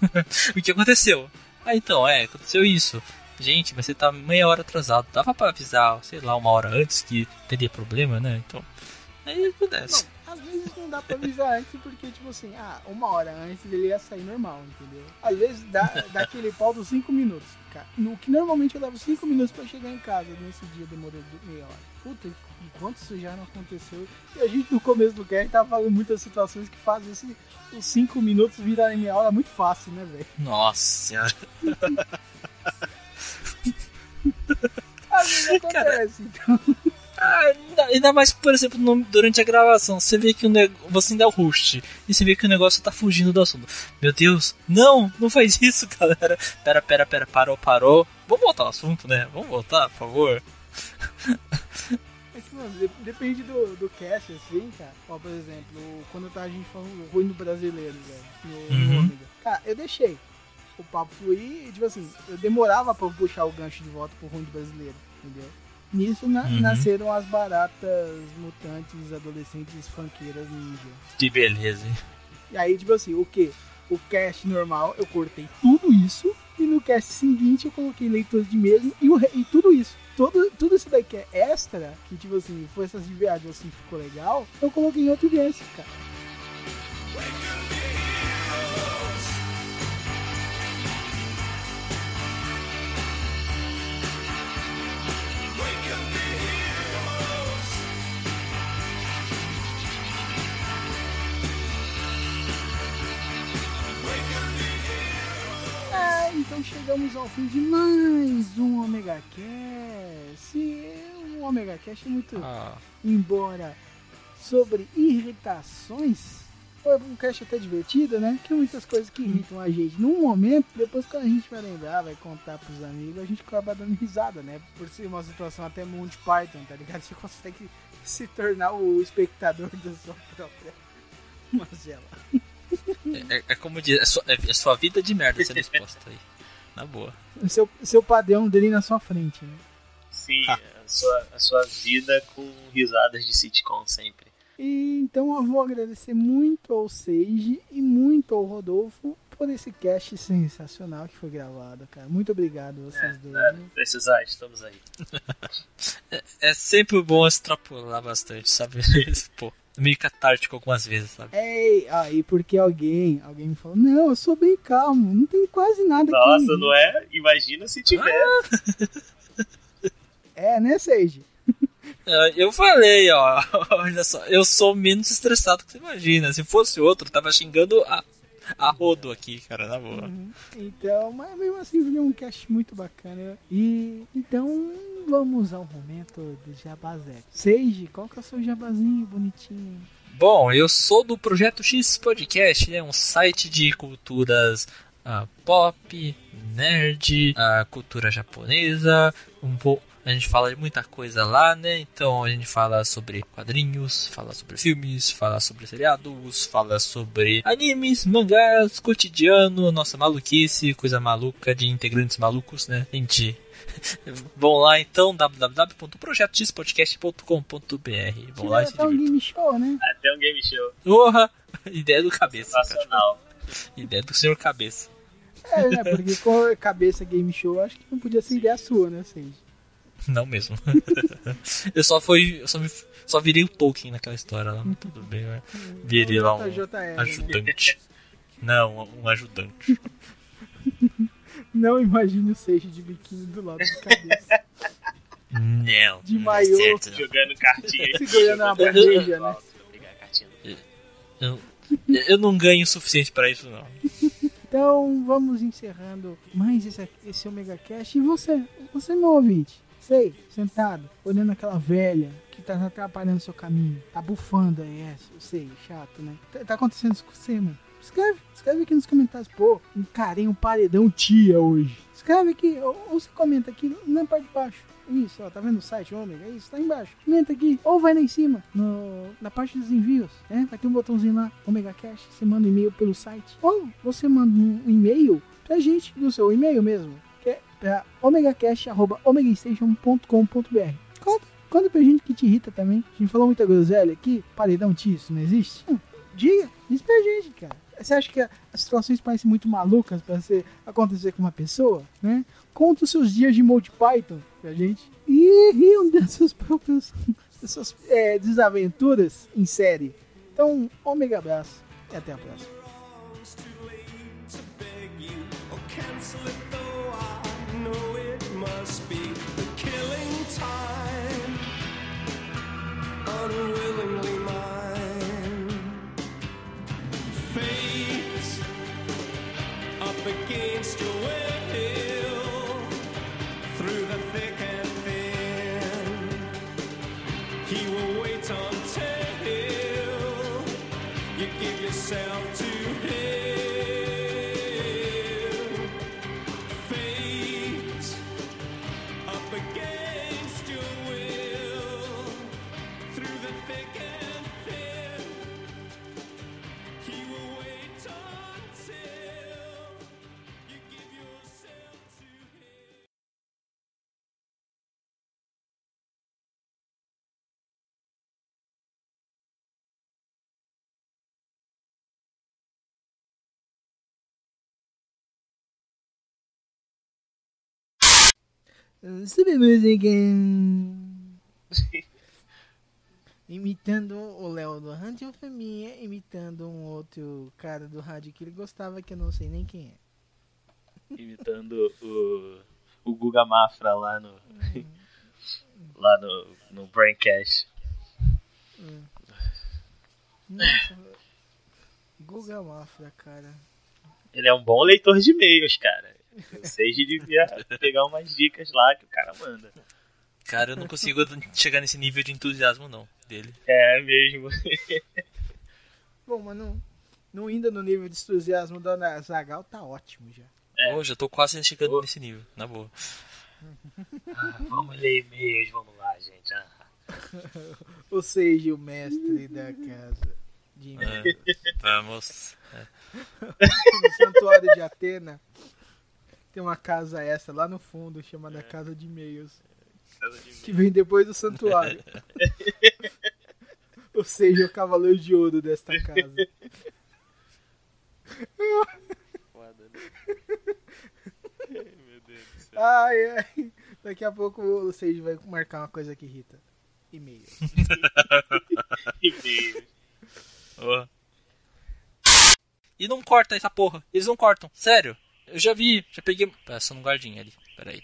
o que aconteceu? Ah, então, é, aconteceu isso. Gente, mas você tá meia hora atrasado. Dava pra avisar, sei lá, uma hora antes que teria problema, né? Então, aí acontece. Às vezes não dá pra avisar antes, porque, tipo assim, ah, uma hora antes ele ia sair normal, entendeu? Às vezes dá, dá aquele pau dos 5 minutos, cara. No que normalmente eu levo 5 minutos pra chegar em casa, nesse dia demorou meia hora. Puta, enquanto isso já não aconteceu. E a gente no começo do cast tava falando muitas situações que fazem esse, os 5 minutos virarem meia hora muito fácil, né, velho? Nossa senhora. Às vezes acontece, então. Ah, ainda, ainda mais, por exemplo, no- durante a gravação, você vê que o neg- você ainda é o host e você vê que o negócio tá fugindo do assunto. Meu Deus, não, não faz isso, galera. Pera, pera, pera, parou, parou. Vamos voltar ao assunto, né? Vamos voltar, por favor. Mano, de- depende do, do cast, assim, cara. Ó, por exemplo, quando tá a gente falando ruim do brasileiro, velho, no, no Uhum. Ômega. Cara, eu deixei o papo fluir e, tipo assim, eu demorava pra puxar o gancho de volta pro ruim do brasileiro, entendeu? Nisso na- Uhum. nasceram as baratas mutantes adolescentes funkeiras ninja. Que beleza, hein? E aí, tipo assim, o que? O cast normal, eu cortei tudo isso. E no cast seguinte eu coloquei leitores de mesa e, o e tudo isso. Todo, tudo isso daí que é extra, que tipo assim, forças de viagem assim ficou legal, eu coloquei em outro cast, cara. Chegamos ao fim de mais um Omega Cast. Um Omega Cast muito Ah, embora sobre irritações, foi um cast até divertido, né? Que muitas coisas que irritam a gente num momento, depois quando a gente vai lembrar, vai contar pros amigos, a gente acaba dando risada, né? Por ser uma situação até Monty Python, tá ligado? Você consegue se tornar o espectador da sua própria mazela. é, é como diz, é sua, é sua vida de merda sendo exposta aí. Na boa. O seu, seu padrão dele na sua frente, né? Sim, Ah. a sua, a sua vida com risadas de sitcom sempre. E então eu vou agradecer muito ao Seiji e muito ao Rodolfo por esse cast sensacional que foi gravado, cara. Muito obrigado vocês dois. É, precisar, estamos aí. É sempre bom extrapolar bastante, sabe? Pô, meio catártico algumas vezes, sabe? Ei, aí porque alguém, alguém me falou, não, eu sou bem calmo, não tem quase nada aqui. Nossa, não é? Imagina se tiver. É, né, Seiji? É, Eu falei, ó, olha só, eu sou menos estressado que você imagina. Se fosse outro, tava xingando a, a rodo aqui, cara, na boa. Então, mas mesmo assim foi um cast muito bacana. E então vamos ao momento do jabazé. Seiji, qual que é o seu jabazinho bonitinho? Bom, eu sou do Projeto X Podcast, é um site de culturas ah, pop, nerd, ah, cultura japonesa, um pouco. A gente fala de muita coisa lá, né? Então a gente fala sobre quadrinhos, fala sobre filmes, fala sobre seriados, fala sobre animes, mangás, cotidiano, nossa maluquice, coisa maluca de integrantes malucos, né? Gente, vão lá então, www.projetoxpodcast.com.br. Vão lá e se até um game show, né? Até um game show. Porra! Ideia do cabeça. cara. Sensacional. Ideia do senhor cabeça. É, né? Porque com cabeça game show, acho que não podia ser ideia sua, né, Seiji? Não mesmo. eu só fui. Eu só, me, só virei o Tolkien naquela história lá, mas tudo bem, né? Virei lá um JJR, né? ajudante. Não, um ajudante. Não imagine o Seiji de biquíni do lado da cabeça. Não. De maiô. certo. Jogando cartinha. Segurando uma bandeja, né? A. Eu, eu não ganho o suficiente pra isso, não. Então vamos encerrando mais esse, esse Omega Cast. E você, você meu ouvinte, sei, sentado, olhando aquela velha que tá atrapalhando seu caminho, tá bufando aí, é, eu sei, chato, né? Tá, tá acontecendo isso com você, mano? Escreve, escreve aqui nos comentários, pô, encarei um paredão tia hoje. Escreve aqui, ou, ou você comenta aqui na parte de baixo. Isso, ó, tá vendo o site Ômega? Isso, tá embaixo. Comenta aqui, ou vai lá em cima, no, na parte dos envios, né? Vai ter um botãozinho lá, Omega Cash, você manda um e-mail pelo site. Ou você manda um e-mail pra gente, no seu e-mail mesmo, que é pra omegacast.omegastation.com.br. Conta, conta pra gente que te irrita também. A gente falou muita groselha aqui, paredão tio, isso não existe? Hum, diga, diz pra gente, cara. Você acha que a- as situações parecem muito malucas ser, acontecer com uma pessoa, né? Conta os seus dias de Monty Python pra gente. E riam dessas próprias dessas, é, desaventuras em série. Então, ômega abraço e até a próxima. It's Sobre música. Imitando o Léo do Rádio Faminha, imitando um outro cara do rádio que ele gostava, que eu não sei nem quem é. Imitando o, o Guga Mafra lá no. lá no, no Braincast. Nossa, Guga Mafra, cara. Ele é um bom leitor de e-mails, cara. O Sage devia pegar umas dicas lá que o cara manda. Cara, eu não consigo chegar nesse nível de entusiasmo, não, dele. É mesmo. Bom, mas não, não indo no nível de entusiasmo da Zagal, tá ótimo já. É. Hoje eu tô quase chegando nesse nível, na boa. Ah, vamos ler e-mails, vamos lá, gente. Ah. Ou seja, o mestre da casa de É, vamos. no santuário de Atena. Tem uma casa essa lá no fundo chamada Casa de E-mails. Que vem depois do santuário. Ou seja, o cavaleiro de ouro desta casa. Ai, ai. Daqui a pouco o Sage vai marcar uma coisa que irrita. E-mail. E-mails. Ó. E não corta essa porra. Eles não cortam. Sério. Eu já vi, já peguei. Passando um guardinha ali, peraí.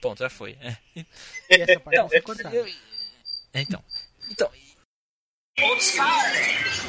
Ponto, já foi. É. Então, então, então, então. Então.